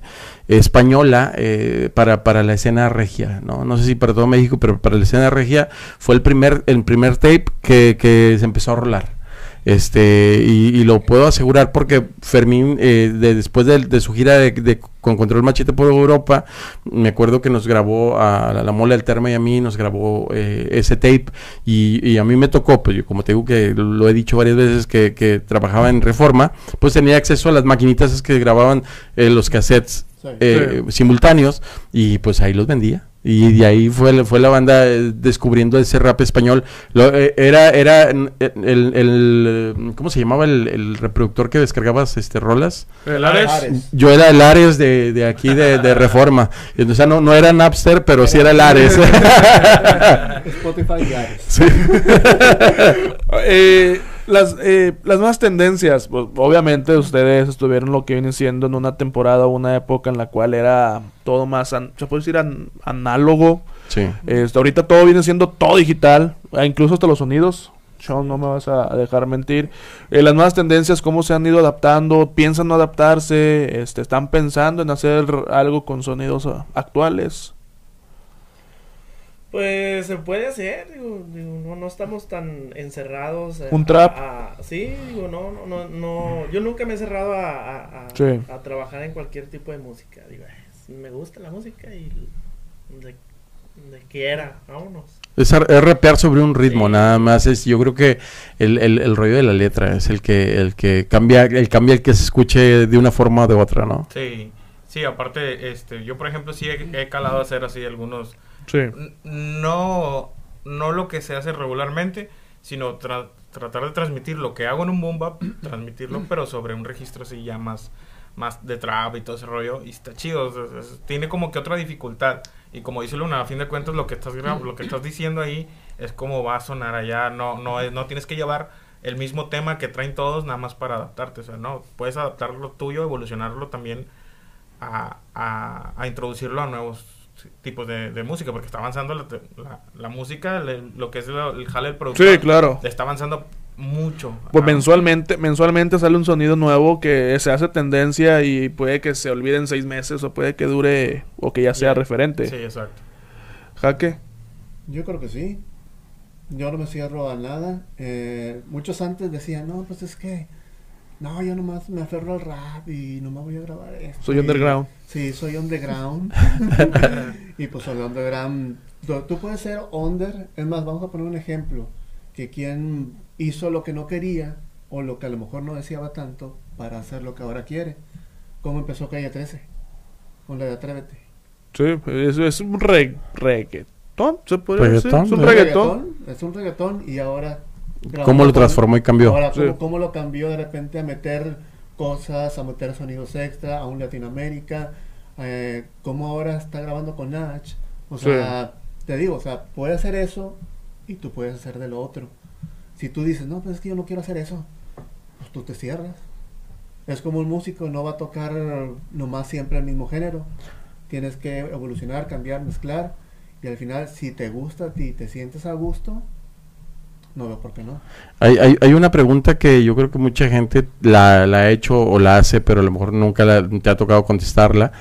española eh, para, para la escena regia, ¿no? No sé si para todo México, pero para la escena regia fue el primer, el primer tape que, que se empezó a rolar. Este, y, lo puedo asegurar porque Fermín, eh, de- después de, su gira de, con Control Machete por Europa, me acuerdo que nos grabó a la, la Mole Alterma y a mí, nos grabó eh, ese tape. Y, a mí me tocó, pues yo como te digo que lo he dicho varias veces que, trabajaba en Reforma, pues tenía acceso a las maquinitas que grababan eh, los cassettes Sí. eh, simultáneos y pues ahí los vendía. Y de ahí fue, la- fue la banda eh, descubriendo ese rap español. Lo- eh, era era n- el, el- el- ¿Cómo se llamaba el, el reproductor que descargabas este rolas? El Ares. Ares. Yo era el Ares de, de aquí de, de Reforma. O sea, no, no era Napster, pero sí era el Ares. Spotify y Ares. Sí. Eh, las, eh, las nuevas tendencias, pues, obviamente ustedes estuvieron lo que viene siendo en una temporada o una época en la cual era todo más, an- se puede decir an- análogo. Sí. Este, ahorita todo viene siendo todo digital, ah, incluso hasta los sonidos. Sean, no me vas a dejar mentir. Eh, las nuevas tendencias, cómo se han ido adaptando, piensan no adaptarse, este, están pensando en hacer algo con sonidos ah, actuales. Pues se puede hacer, digo, digo, no, no estamos tan encerrados. eh, Un trap. a- a- sí, digo, no, no, no, no, yo nunca me he cerrado a, a, a- Sí. a trabajar en cualquier tipo de música. Digo, "Eh, me gusta la música y donde, donde quiera, vámonos. Es, ar- es rapear sobre un ritmo, Sí. nada más. Es, yo creo que el, el, el rollo de la letra es el que, el que cambia, el cambia el que se escuche de una forma o de otra, ¿no? Sí, sí, aparte, este, yo por ejemplo sí he, he calado a hacer así algunos, Sí. no, no lo que se hace regularmente, sino tra- tratar de transmitir lo que hago en un boom bap, transmitirlo, pero sobre un registro así ya más, más de trap y todo ese rollo, y está chido, es- tiene como que otra dificultad, y como dice Luna, a fin de cuentas lo que estás, lo que estás diciendo ahí es como va a sonar allá, no, no, es- no tienes que llevar el mismo tema que traen todos nada más para adaptarte, o sea, no, puedes adaptar lo tuyo, evolucionarlo también a, a, a introducirlo a nuevos tipos de, de música, porque está avanzando la, la- la música, le- lo que es lo- el jale del productor, Sí, claro. está avanzando mucho. Pues Ah, mensualmente, mensualmente sale un sonido nuevo que se hace tendencia y puede que se olvide en seis meses o puede que dure o que ya sea referente. Sí, exacto. Jaque. Yo creo que sí. Yo no me cierro a nada. Eh, muchos antes decían, no, pues es que, no, yo nomás me aferro al rap y nomás voy a grabar esto. Soy Y- underground. Sí, soy underground. y pues el underground, tú, puedes ser under. Es más, vamos a poner un ejemplo. Que quien hizo lo que no quería o lo que a lo mejor no deseaba tanto para hacer lo que ahora quiere. ¿Cómo empezó Calle 13? Con la de Atrévete. Sí, es, es un re- reggaetón, se podría decir. Es un ¿no? reggaetón. Es un reggaetón y ahora... ¿Cómo lo transformó y cambió? Ahora, ¿cómo, Sí. cómo lo cambió de repente a meter cosas, a meter sonidos extra, a un Latinoamérica, eh, como ahora está grabando con Nach. O Sí. sea, te digo, o sea, puede hacer eso y tú puedes hacer de lo otro. Si tú dices, no, pues es que yo no quiero hacer eso, pues tú te cierras. Es como un músico, no va a tocar nomás siempre el mismo género. Tienes que evolucionar, cambiar, mezclar. Y al final, si te gusta a ti, te sientes a gusto, no veo por qué no. Hay, hay, hay una pregunta que yo creo que mucha gente la, la ha hecho o la hace, pero a lo mejor nunca la- te ha tocado contestarla.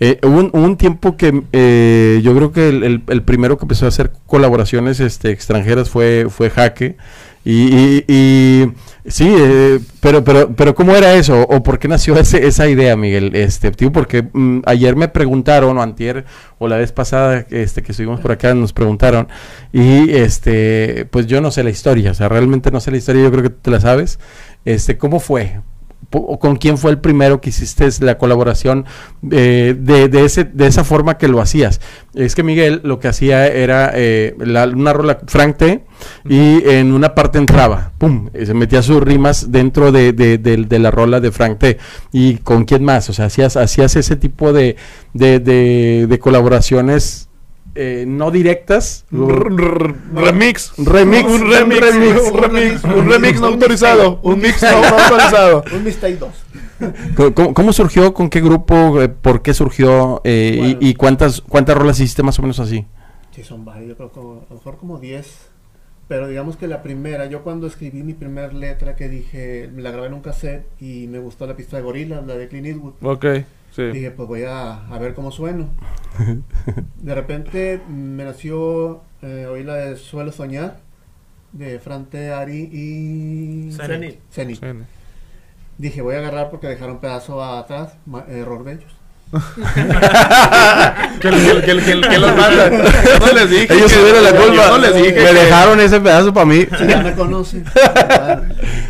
Eh, hubo, un, hubo un tiempo que eh, yo creo que el, el- el primero que empezó a hacer colaboraciones este, extranjeras fue, fue Jaque. Y, y- y sí, eh, pero, pero, pero ¿cómo era eso? ¿O por qué nació ese, esa idea, Miguel? Este, tío, porque mm, ayer me preguntaron, o antier, o la vez pasada este, que estuvimos por acá, nos preguntaron, y este, pues yo no sé la historia, o sea, realmente no sé la historia, yo creo que tú la sabes. Este, ¿cómo fue? ¿Con quién fue el primero que hiciste la colaboración eh, de, de, ese, de esa forma que lo hacías? Es que Miguel lo que hacía era eh, la- una rola Frank T y en una parte entraba, pum, y se metía sus rimas dentro de, de- de- de la rola de Frank T. ¿Y con quién más? O sea, hacías, hacías ese tipo de- de colaboraciones eh, no directas. Remix. Remix. Un remix. Un remix. Un remix no autorizado. Un mix no autorizado. Un Mistake 2. ¿Cómo- ¿Cómo, surgió? ¿Con qué grupo? eh, ¿Por qué surgió? eh, y- Bueno. y, cuántas cuántas rolas hiciste más o menos así? Sí, son varios, yo creo que a lo mejor como 10. Pero digamos que la primera, yo cuando escribí mi primera letra que dije, la grabé en un cassette y me gustó la pista de Gorila, la de Clint Eastwood. Ok, sí. Dije, pues voy a, a ver cómo sueno. De repente me nació eh, oí la de Suelo Soñar, de Frante Ari y. Sí. Dije, voy a agarrar porque dejaron pedazo atrás, error bellos. Que, que, que, que, que los manda. Yo no les dije. Ellos tuvieron la culpa. no les dije. Me que- dejaron ese pedazo para mí. Sí, ya me conocen.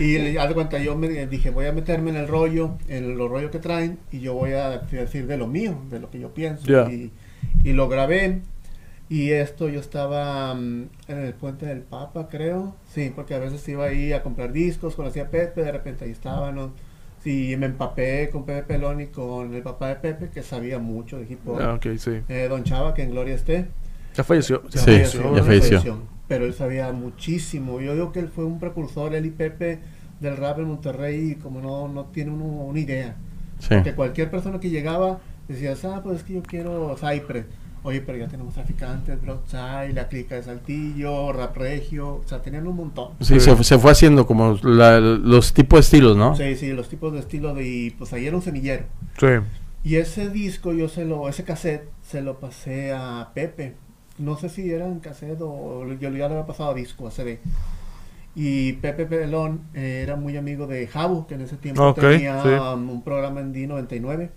Y le- haz de cuenta, yo me dije, voy a meterme en el rollo, en los rollos que traen, y yo voy a decir de lo mío, de lo que yo pienso. Ya. Y, y lo grabé. Y esto yo estaba mm, en el puente del Papa, creo. Sí, porque a veces iba ahí a comprar discos, conocía a Pepe, de repente ahí estaba, ¿no? Sí, me empapé con Pepe Pelón y con el papá de Pepe, que sabía mucho de hip hop. Ah, ok, sí. Eh, Don Chava, que en gloria esté. Ya falleció. Sí, falleció, ya falleció. Pero él sabía muchísimo. Yo digo que él fue un precursor, él y Pepe, del rap en Monterrey, y como no, no tiene uno una idea. Sí. Porque cualquier persona que llegaba decía, ah, pues es que yo quiero Cypress. Oye, pero ya tenemos traficantes, Broadside, la clica de Saltillo, Rap Regio, o sea, tenían un montón. Sí, se, fu- se fue haciendo como la- los tipos de estilos, ¿no? Sí, sí, los tipos de estilo de, y pues ahí era un semillero. Sí. Y ese disco, yo se lo, ese cassette, se lo pasé a Pepe. No sé si era en cassette o yo ya le había pasado a disco, a CD. Y Pepe Pelón eh, era muy amigo de Jabu, que en ese tiempo tenía sí. um, un programa en D99.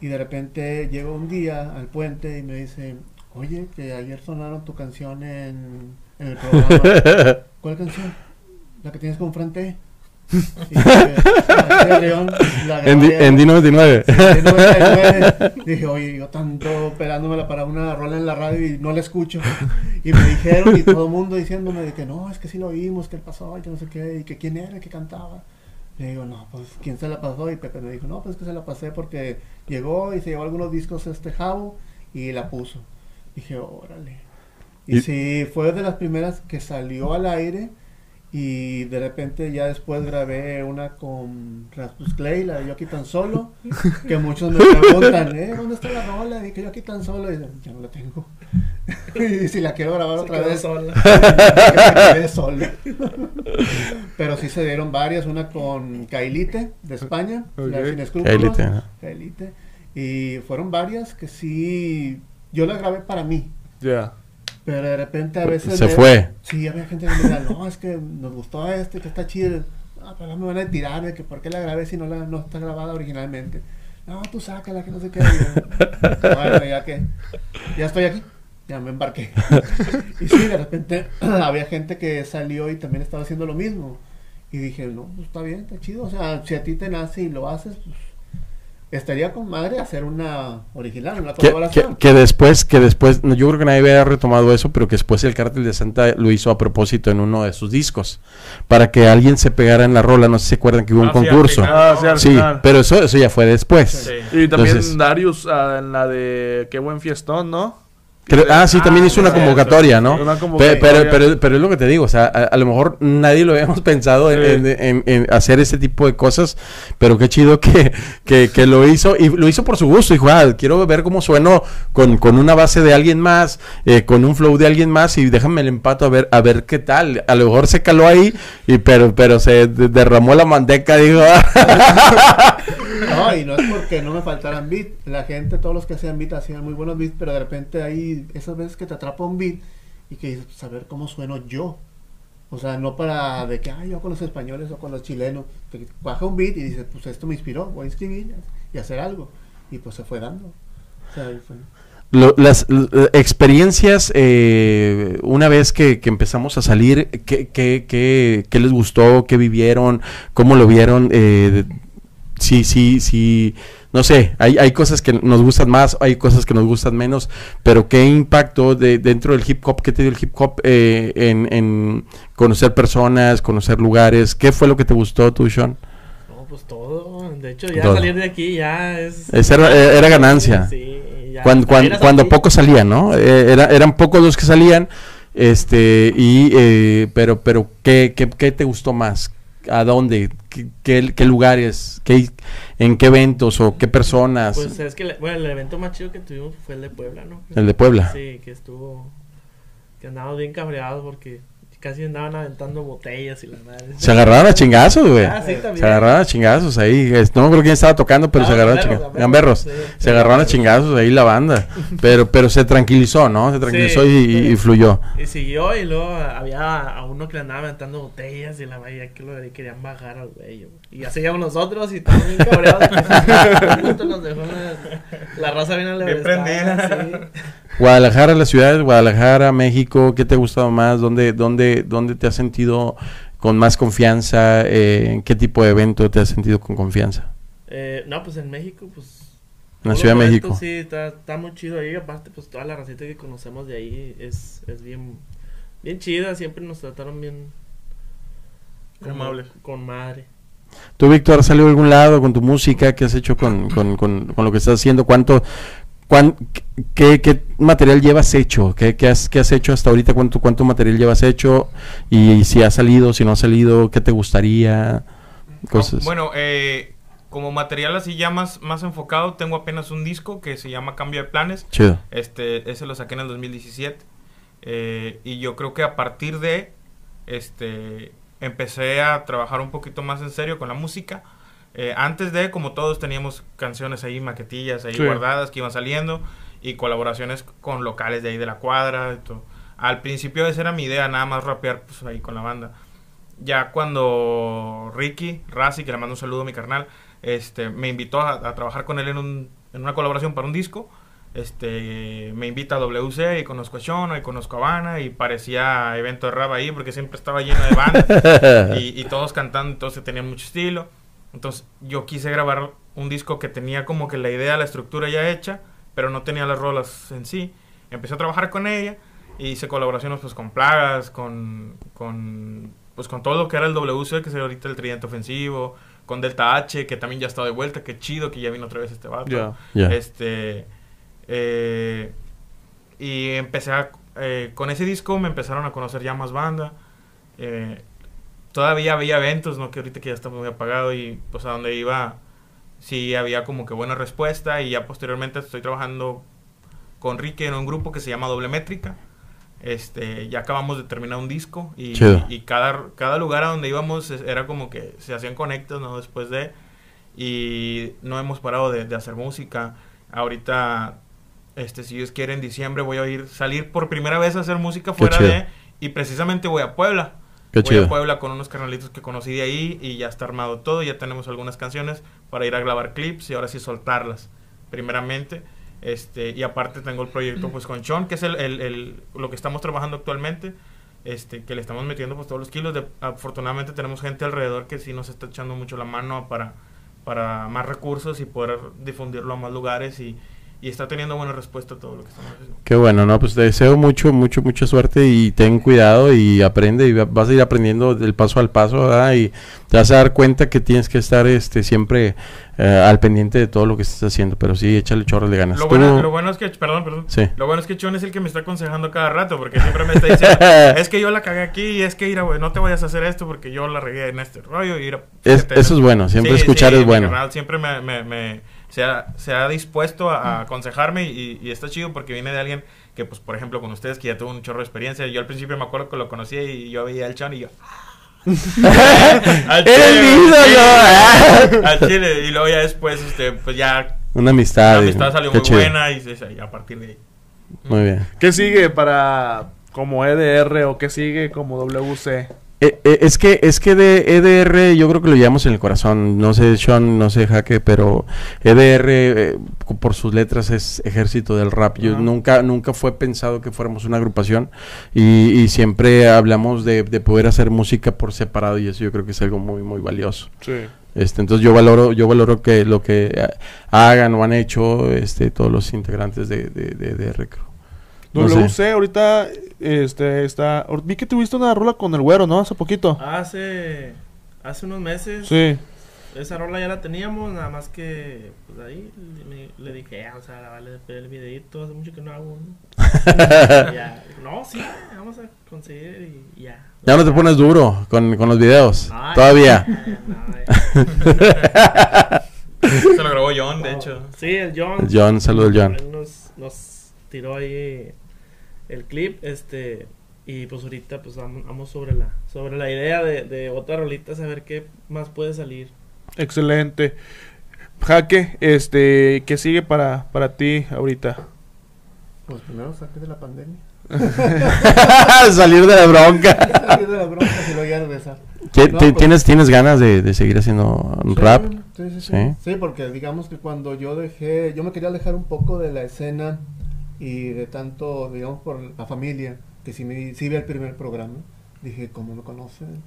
Y de repente llegó un día al puente y me dice, oye, que ayer sonaron tu canción en, en el programa. ¿Cuál canción? La que tienes con Frente. Y dije, "Ah, sí, León, la En, di- en D99. de 99. Dije, oye, yo tanto esperándomela para una rola en la radio y no la escucho. Y me dijeron, y todo el mundo diciéndome de que no, es que sí lo oímos, que él pasó, y que no sé qué, y que quién era, que cantaba. Le digo, no, pues quién se la pasó. Y Pepe me dijo, no, pues que se la pasé porque llegó y se llevó algunos discos este Jabo y la puso. Dije, órale. Y, Y- sí, fue de las primeras que salió al aire. Y de repente ya después grabé una con Rasmus Clay, la de Yo aquí tan solo, que muchos me preguntan, ¿eh? ¿Dónde está la rola? Y que yo aquí tan solo, y ya no la tengo. y si la quiero grabar Se otra quedó vez, sola. me quede solo. Pero sí se dieron varias, una con Kailite de España, la Ok. de Sin Escrúpulos. Kailite. Y fueron varias que sí, yo las grabé para mí. Ya. Pero de repente a veces... Se fue. Sí, había gente que me decía, no, es que nos gustó este, que está chido. Ah, pero ahora me van a tirar de que por qué la grabé si no, la, no está grabada originalmente. No, tú sácala, que no sé qué. Bueno, ya que ya estoy aquí, ya me embarqué. y sí, de repente había gente que salió y también estaba haciendo lo mismo. Y dije, no, pues está bien, está chido. O sea, si a ti te nace y lo haces, pues estaría con madre hacer una original, una Que, que, colaboración. que después, que después, no, yo creo que nadie había retomado eso, pero que después el Cártel de Santa lo hizo a propósito en uno de sus discos, para que alguien se pegara en la rola, no sé si se acuerdan que hubo un Ah, concurso. final, Ah, sí, al Sí, final. pero eso, eso ya fue después. Sí. Y también Entonces- Darius ah, en la de Qué buen fiestón, ¿no? Creo- ah, sí, también Ah, hizo una convocatoria, ¿no? Una convocatoria. Pero, pero, pero, es lo que te digo, o sea, a, a lo mejor nadie lo habíamos pensado en, Sí. en- en- en hacer ese tipo de cosas, pero qué chido que, que, que lo hizo, y lo hizo por su gusto, dijo, ah, quiero ver cómo sueno con, con una base de alguien más, eh, con un flow de alguien más, y déjame el empato a ver, a ver qué tal, a lo mejor se caló ahí, y pero, pero se de- derramó la manteca, digo, No, y no es porque no me faltaran beats. La gente, todos los que hacían beats, hacían muy buenos beats, pero de repente esas veces que te atrapa un beat y que dices, pues, a ver cómo sueno yo. O sea, no para de que, ah, yo con los españoles o con los chilenos. Te baja un beat y dices, pues esto me inspiró, voy a escribir y hacer algo. Y pues se fue dando. O sea, fue. Lo- las l- experiencias, eh, una vez que, que empezamos a salir, ¿qué, qué, qué, qué les gustó? ¿Qué vivieron? ¿Cómo lo vieron? Eh, sí, sí, sí. No sé, hay, hay cosas que nos gustan más, hay cosas que nos gustan menos, pero ¿qué impacto de, dentro del hip hop, qué te dio el hip hop eh, en, en conocer personas, conocer lugares? ¿Qué fue lo que te gustó tú, Sean? No, pues todo. De hecho, ya Todo. salir de aquí ya es. Era- era ganancia. Sí, ya. Cuando, cuando, cuando pocos salían, ¿no? Eh, era- eran pocos los que salían, este, y, eh, pero, pero, ¿qué, qué, qué te gustó más? ¿A dónde? ¿Qué, qué, qué lugares? ¿Qué, ¿En qué eventos o qué personas? Pues es que, bueno, el evento más chido que tuvimos fue el de Puebla, ¿no? el de Puebla. Sí, que estuvo. Que andábamos bien cabreados porque casi andaban aventando botellas y la madre. Se agarraron a chingazos, güey. Ah, sí, también. Se agarraron a chingazos ahí. No me acuerdo quién estaba tocando, pero Ah, se agarraron a chingazos. Gamberros. Sí. Se agarraron a chingazos ahí la banda. Pero, pero se tranquilizó, ¿no? Se tranquilizó Sí, y, y- sí. y fluyó. Y siguió y luego había a uno que le andaba aventando botellas y la vaya que lo querían bajar al güey. Y así llegamos nosotros y estamos bien cabreados. Nos dejó la, la raza bien alebrestada. Guadalajara, la ciudad de Guadalajara, México, ¿qué te ha gustado más? ¿Dónde, dónde, dónde te has sentido con más confianza? Eh, ¿En qué tipo de evento te has sentido con confianza? Eh, no, pues en México, pues. En la Ciudad de México. eventos Sí, está, está muy chido ahí. Aparte, pues toda la racita que conocemos de ahí es, es bien, bien chida. Siempre nos trataron bien. Bien amables. Con madre. ¿Tú, Víctor, has salido a algún lado con tu música? ¿Qué has hecho con, con, con, con lo que estás haciendo? ¿Cuánto, cuán- qué, qué material llevas hecho? ¿Qué, qué has, qué has hecho hasta ahorita? ¿Cuánto, ¿Cuánto material llevas hecho? Y si ha salido, si no ha salido, ¿qué te gustaría? Cosas. Bueno, eh, como material así ya más, más enfocado, tengo apenas un disco que se llama Cambio de Planes. Chido. Este, ese lo saqué en el 2017. Eh, y yo creo que a partir de, este, empecé a trabajar un poquito más en serio con la música. Eh, antes de, como todos, teníamos canciones ahí, maquetillas ahí Sí. guardadas que iban saliendo y colaboraciones con locales de ahí de la cuadra. y todo. Al principio esa era mi idea, nada más rapear pues, ahí con la banda. Ya cuando Ricky, Razi, que le mando un saludo a mi carnal, este, me invitó a, a trabajar con él en, un, en una colaboración para un disco, este, me invita a WC y conozco a Shona y conozco a Habana y parecía evento de rap ahí porque siempre estaba lleno de bandas y, y todos cantando, entonces tenía mucho estilo. Entonces yo quise grabar un disco que tenía como que la idea, la estructura ya hecha, pero no tenía las rolas en sí. Empecé a trabajar con ella y hice colaboraciones pues con Plagas, con, con pues con todo lo que era el WC, que es ahorita el Tridente Ofensivo, con Delta H, que también ya está de vuelta, qué chido que ya vino otra vez este vato. Este. eh, y empecé a. eh, con ese disco me empezaron a conocer ya más banda. eh, todavía había eventos, ¿no? Que ahorita que ya está muy apagado y pues a donde iba. Sí había como que buena respuesta. Y ya posteriormente estoy trabajando con Ricky en un grupo que se llama Doble Métrica. Este, ya acabamos de terminar un disco y, cada, cada lugar a donde íbamos era como que se hacían conectos, ¿no? Después de, y no hemos parado de, de hacer música. Ahorita, este, si Dios quiere, en diciembre voy a ir, salir por primera vez a hacer música fuera de, y precisamente voy a Puebla. Qué voy chido. a Puebla con unos carnalitos que conocí de ahí y ya está armado todo, ya tenemos algunas canciones para ir a grabar clips y ahora sí soltarlas, primeramente. Este, y aparte tengo el proyecto pues con Sean, que es el, el- el- lo que estamos trabajando actualmente, este, que le estamos metiendo pues todos los kilos. De, afortunadamente tenemos gente alrededor que sí nos está echando mucho la mano para, para más recursos y poder difundirlo a más lugares y, y está teniendo buena respuesta a todo lo que estamos haciendo. Qué bueno, ¿no? Pues te deseo mucho, mucho, mucha suerte y ten cuidado y aprende y va- vas a ir aprendiendo del paso al paso, ¿verdad? Y te vas a dar cuenta que tienes que estar este siempre eh, al pendiente de todo lo que estés haciendo, pero sí, échale chorros de ganas. Lo bueno, lo bueno es que, perdón, perdón. Sí. Lo bueno es que Chon es el que me está aconsejando cada rato, porque siempre me está diciendo, es que yo la cagué aquí, y es que mira, güey, no te vayas a hacer esto porque yo la regué en este rollo. Y mira, Es- fíjate, eso es bueno, siempre Sí, escuchar sí, es bueno. siempre me, me- me- se, ha, se ha dispuesto a, a aconsejarme y, y está chido porque viene de alguien que, pues, por ejemplo, con ustedes que ya tuvo un chorro de experiencia. Yo al principio me acuerdo que lo conocía y yo veía al Chon y yo... al ¡Eres mi ídolo! al chile. Y luego ya después, este, pues ya Una amistad. la amistad salió muy chido. buena y, se- y a partir de ahí. Muy bien. ¿Qué sigue para como EDR o qué sigue como WC? Eh, eh, es que es que de EDR yo creo que lo llevamos en el corazón. No sé, Sean, no sé, Jaque, pero EDR eh, por sus letras es ejército del rap. Yo nunca nunca fue pensado que fuéramos una agrupación y, y siempre hablamos de, de poder hacer música por separado y eso yo creo que es algo muy muy valioso. Sí. Este, entonces yo valoro yo valoro que lo que eh, hagan o han hecho este todos los integrantes de, de, de EDR. creo. No sé. WC ahorita este está vi que tuviste una rola con el güero, ¿no? Hace poquito. Hace, hace unos meses, Sí. esa rola ya la teníamos, nada más que pues ahí le, le dije, ah, o sea, vale el videito, hace mucho que no hago. ¿no? Ya, no, sí, vamos a conseguir y ya. Ya no te pones duro con, con los videos. Ay, Todavía. no, ay. Se lo grabó John, de hecho. Sí, el John. John, saludos, John. Él Nos, nos tiró ahí el clip, este, y pues ahorita pues vamos, vamos sobre la, sobre la idea de, de otra rolita, a ver qué más puede salir. Excelente. Jaque, este, ¿qué sigue para, para ti ahorita? Pues primero saqué de la pandemia. Salir de la bronca. Salir de la bronca y luego ya regresar. ¿Ti- No, ti- pues- ¿Tienes, ¿Tienes ganas de, de seguir haciendo Sí, rap? Sí, sí, sí. Sí. Sí, porque digamos que cuando yo dejé, yo me quería alejar un poco de la escena y de tanto, digamos, por la familia, que si me sí vi el primer programa, dije, ¿cómo me conocen?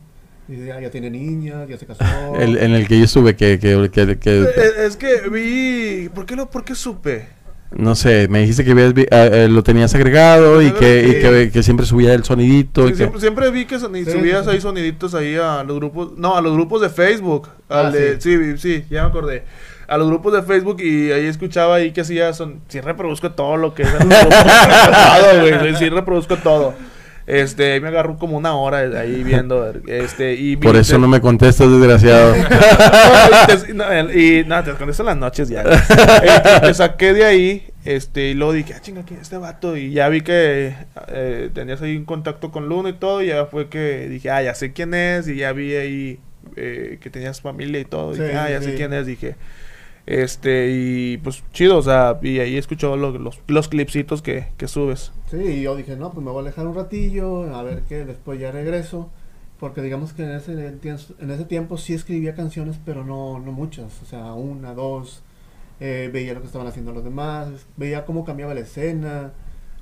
Dije, "Ah, ya tiene niñas, ya se casó. El, en el que yo estuve, que, que, que- que- Eh, es que vi, ¿por qué lo, por qué supe? no sé, me dijiste que habías vi- ah, eh, lo tenías agregado y que, y que, que siempre subía el sonidito. y Sí, que- siempre, siempre vi que Sí, subías sí. ahí soniditos ahí a los grupos, no, a los grupos de Facebook, al Ah, de, sí. sí, ya me acordé. A los grupos de Facebook y ahí escuchaba ahí que hacía son, sí reproduzco todo lo que es grupos, todo, güey, sí reproduzco todo. Este, ahí me agarró como una hora ahí viendo, este, y Por eso no me contestas, desgraciado. Te- no, el- y nada, te contesto en las noches ya. Eh, y te saqué de ahí, este, y luego dije, ah, chinga, ¿quién es este vato? Y ya vi que eh, tenías ahí un contacto con Luna y todo, y ya fue que dije, ah, ya sé quién es, y ya vi ahí eh, que tenías familia y todo, Sí, dije, ah, ya sé quién es, dije, este, y pues chido, o sea, y ahí escuchó lo- los, los clipsitos que, que subes. Sí, y yo dije, no, pues me voy a alejar un ratillo, a ver qué, después ya regreso. Porque digamos que en ese, en ese tiempo sí escribía canciones, pero no, no muchas. O sea, una, dos. eh, veía lo que estaban haciendo los demás, veía cómo cambiaba la escena,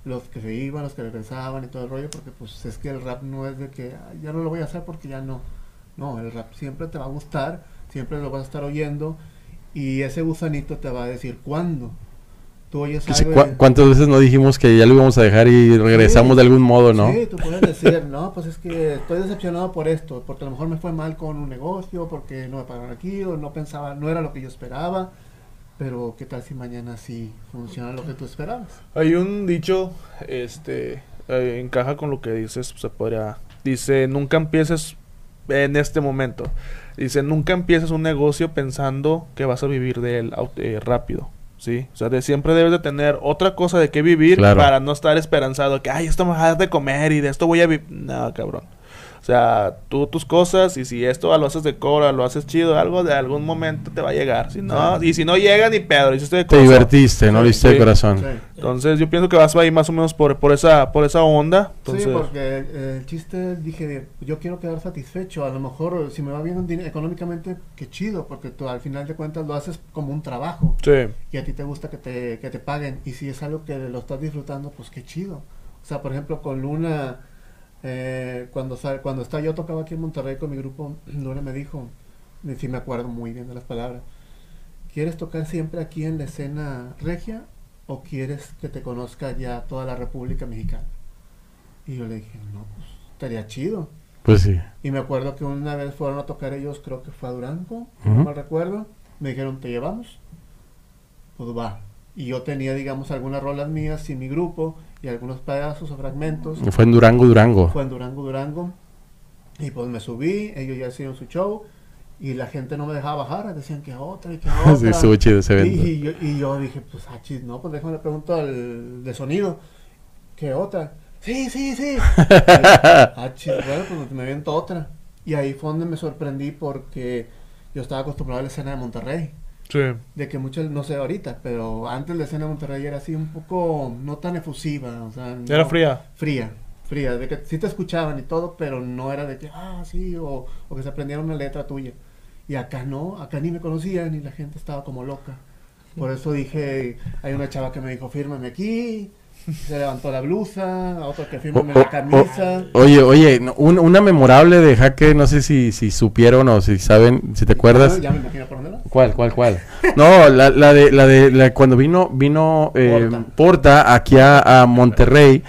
los que se iban, los que regresaban y todo el rollo. Porque pues es que el rap no es de que "Ay, ya no lo voy a hacer porque ya no. No, el rap siempre te va a gustar, siempre lo vas a estar oyendo. Y ese gusanito te va a decir cuándo. Tú oyes algo ¿cu- ¿Cuántas veces no dijimos que ya lo íbamos a dejar y regresamos Sí. de algún modo, no? Sí, tú puedes decir, no, pues es que estoy decepcionado por esto, porque a lo mejor me fue mal con un negocio, porque no me pagaron aquí, o no pensaba, no era lo que yo esperaba, pero ¿qué tal si mañana sí funciona lo que tú esperabas? Hay un dicho, este, eh, encaja con lo que dices, se podría, dice, nunca empieces en este momento, dice, nunca empieces un negocio pensando que vas a vivir de él eh, rápido, ¿sí? O sea, de siempre debes de tener otra cosa de qué vivir Claro. para no estar esperanzado que, ay, esto me va a dar de comer y de esto voy a vivir, no, cabrón. O sea, tú tus cosas y si esto lo haces de cobra, lo haces chido, algo de algún momento te va a llegar. Si no, y si no llega ni pedo, lo hiciste de Te divertiste, ¿no? Lo hiciste de corazón. Sí. Entonces yo pienso que vas a ir más o menos por, por esa por esa onda. Entonces, Sí, porque eh, el chiste dije, yo quiero quedar satisfecho. A lo mejor si me va bien económicamente, qué chido, porque tú al final de cuentas lo haces como un trabajo sí. y a ti te gusta que te, que te paguen. Y si es algo que lo estás disfrutando, pues qué chido. O sea, por ejemplo, con Luna, eh, cuando, cuando está, yo tocaba aquí en Monterrey con mi grupo, Luna me dijo, y sí me acuerdo muy bien de las palabras, ¿quieres tocar siempre aquí en la escena regia o quieres que te conozca ya toda la República Mexicana? Y yo le dije, no, pues estaría chido. Pues sí. Y me acuerdo que una vez fueron a tocar ellos, creo que fue a Durango, no mal recuerdo. Me dijeron, ¿te llevamos? Pues va. Y yo tenía, digamos, algunas rolas mías y mi grupo y algunos pedazos o fragmentos. Fue en Durango, Durango. Fue en Durango, Durango. Y pues me subí, ellos ya hicieron su show y la gente no me dejaba bajar, decían que otra y que otra. Sí, estuvo chido ese Y, evento. y yo, y yo dije, pues, ah, chis, no, pues déjame le pregunto al de sonido. ¿Qué otra? Sí, sí, sí. ah, chis, bueno, pues me viento otra. Y ahí fue donde me sorprendí porque yo estaba acostumbrado a la escena de Monterrey. Sí. De que muchos, no sé ahorita, pero antes la escena de Monterrey era así un poco, no tan efusiva. O sea, Era fría. Fría, fría. De que sí te escuchaban y todo, pero no era de que, ah, sí, o, o que se aprendieron una letra tuya. Y acá no, acá ni me conocían y la gente estaba como loca. Por eso dije, hay una chava que me dijo, fírmame aquí. Se levantó la blusa, a otra que o- la camisa. o- oye, oye, no, un- una memorable de Jaque, no sé si, si supieron o si saben, si te acuerdas. Ya me imagino por dónde. ¿Cuál, cuál, cuál? No, la, la de, la de, la, cuando vino, vino eh, Porta. Porta. aquí a, a Monterrey.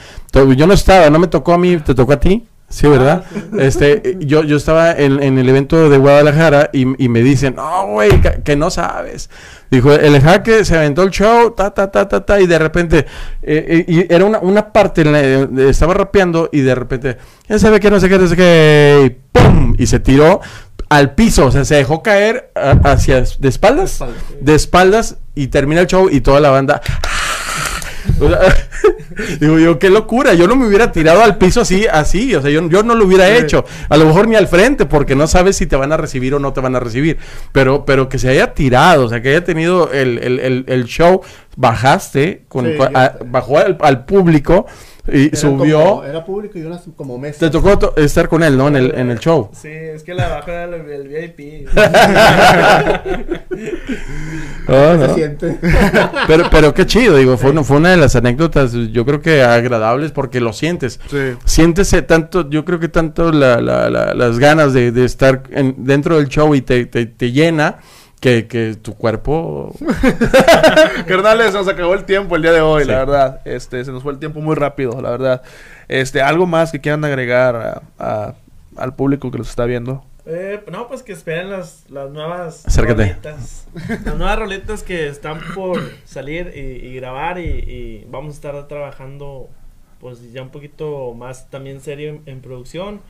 Yo no estaba, no me tocó a mí, ¿te tocó a ti? Sí, ¿verdad? Este, eh, yo, yo estaba en, en el evento de Guadalajara y, y me dicen, no, güey, que, que no sabes. Dijo, el jaque se aventó el show, ta, ta, ta, ta, ta, y de repente, eh, eh, y era una, una parte, en la- eh, estaba rapeando y de repente, ya sabe que no sé qué, no sé qué, y ¡pum! Y se tiró al piso, o sea, se dejó caer a- hacia, de espaldas, De espaldas. de espaldas, y termina el show y toda la banda, o sea, digo yo, qué locura. Yo no me hubiera tirado al piso así, así. O sea, yo, yo no lo hubiera Sí. hecho. A lo mejor ni al frente, porque no sabes si te van a recibir o no te van a recibir. Pero, pero que se haya tirado, o sea, que haya tenido el, el- el- el show, bajaste, con, Sí, a- bajó al, al público y Era subió. como- era público y unas como mesas. Te tocó to- estar con él, ¿no? En el, en el show. Sí, es que la baja era el, el VIP. Ah, Se no. siente. Pero, pero qué chido, digo, fue, una- fue una de las anécdotas, yo creo que agradables porque lo sientes. Sí. Siéntese tanto, yo creo que tanto la- la- la- las ganas de, de estar en- dentro del show y te, te- te llena que, que tu cuerpo... Carnales, nos acabó el tiempo el día de hoy, Sí. la verdad. Este, se nos fue el tiempo muy rápido, la verdad. Este, algo más que quieran agregar a- a- al público que los está viendo. Eh, no, pues que esperen las, las nuevas Acércate. roletas. Las nuevas roletas que están por salir y, y grabar y, y vamos a estar trabajando pues ya un poquito más también serio en, en producción.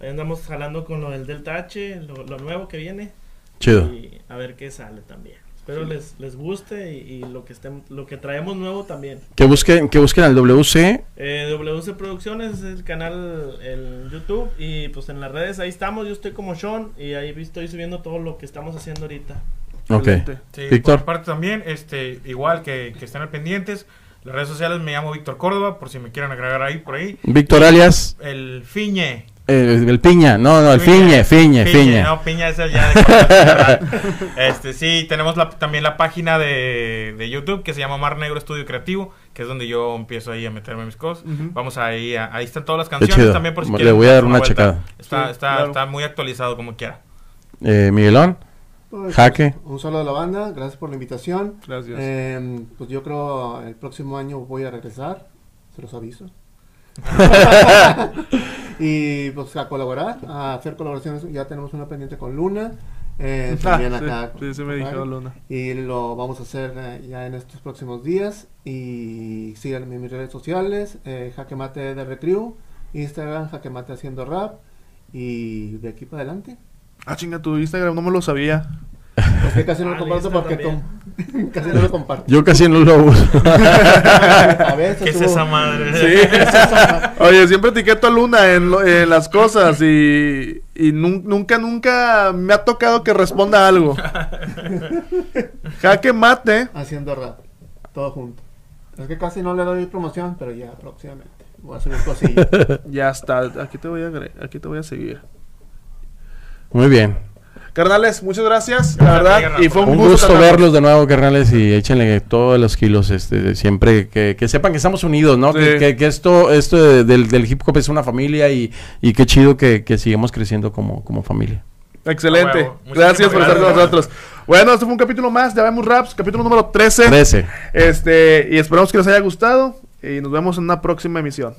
Ahí andamos jalando con lo del Delta H, lo, lo nuevo que viene. Chido. Y a ver qué sale también. Espero les, les guste y, y lo que estén, lo que traemos nuevo también. Que busquen, que busquen al WC. Eh, WC Producciones es el canal en YouTube y pues en las redes ahí estamos. Yo estoy como Sean y ahí estoy subiendo todo lo que estamos haciendo ahorita. Ok. Sí, Víctor. por parte también, este, igual que, que estén al pendientes. Las redes sociales me llamo Víctor Córdoba, por si me quieren agregar ahí por ahí. Víctor alias, El Fiñe. Eh, el Piña. No, no, el Fiñe, Fiñe, Fiñe. No, Piña es el ya de. Este, sí, tenemos la- también la página de, de YouTube que se llama Mar Negro Estudio Creativo, que es donde yo empiezo ahí a meterme mis cosas. Ujú. Vamos ahí, a- ahí están todas las canciones chido. también por si Le quieren voy a dar una vuelta. checada. Está, Sí, está, claro. está muy actualizado como quiera. Eh, Miguelón. Pues, Jaque. Un saludo a la banda, gracias por la invitación. Gracias. Eh, pues yo creo el próximo año voy a regresar, se los aviso. y pues a colaborar, a hacer colaboraciones. Ya tenemos una pendiente con Luna. eh, también Ah, sí, acá. sí, sí me Mario. Luna. Y lo vamos a hacer eh, ya en estos próximos días. Y síganme en mis redes sociales: eh, Jaque Mate de Recrew, Instagram, Jaque Mate haciendo rap. Y de aquí para adelante. Ah, chinga, tu Instagram no me lo sabía. Es que casi no lo Ah, comparto porque también. com- casi no lo comparto. Yo casi no lo uso. A veces ¿Qué es esa madre? Sí. Oye, siempre etiqueto a Luna en, lo- en las cosas y, y nun- nunca, nunca me ha tocado que responda algo. Jaque mate. haciendo rap. Todo junto. Es que casi no le doy promoción, pero ya próximamente. Voy a subir cosillas. Ya está, aquí te voy a, aquí te voy a seguir. Muy bien. Carnales, muchas gracias, la verdad. Y fue un, Un gusto, verlos de nuevo, carnales, y échenle todos los kilos, este, siempre que, que sepan que estamos unidos, ¿no? Sí. Que, que- que esto, esto de- del, del hip hop es una familia y, y qué chido que, que sigamos creciendo como, como familia. Excelente. Gracias por estar con nosotros. Bueno, este fue un capítulo más de Habemos Raps, capítulo número 13. 13. Este, y esperamos que les haya gustado y nos vemos en una próxima emisión.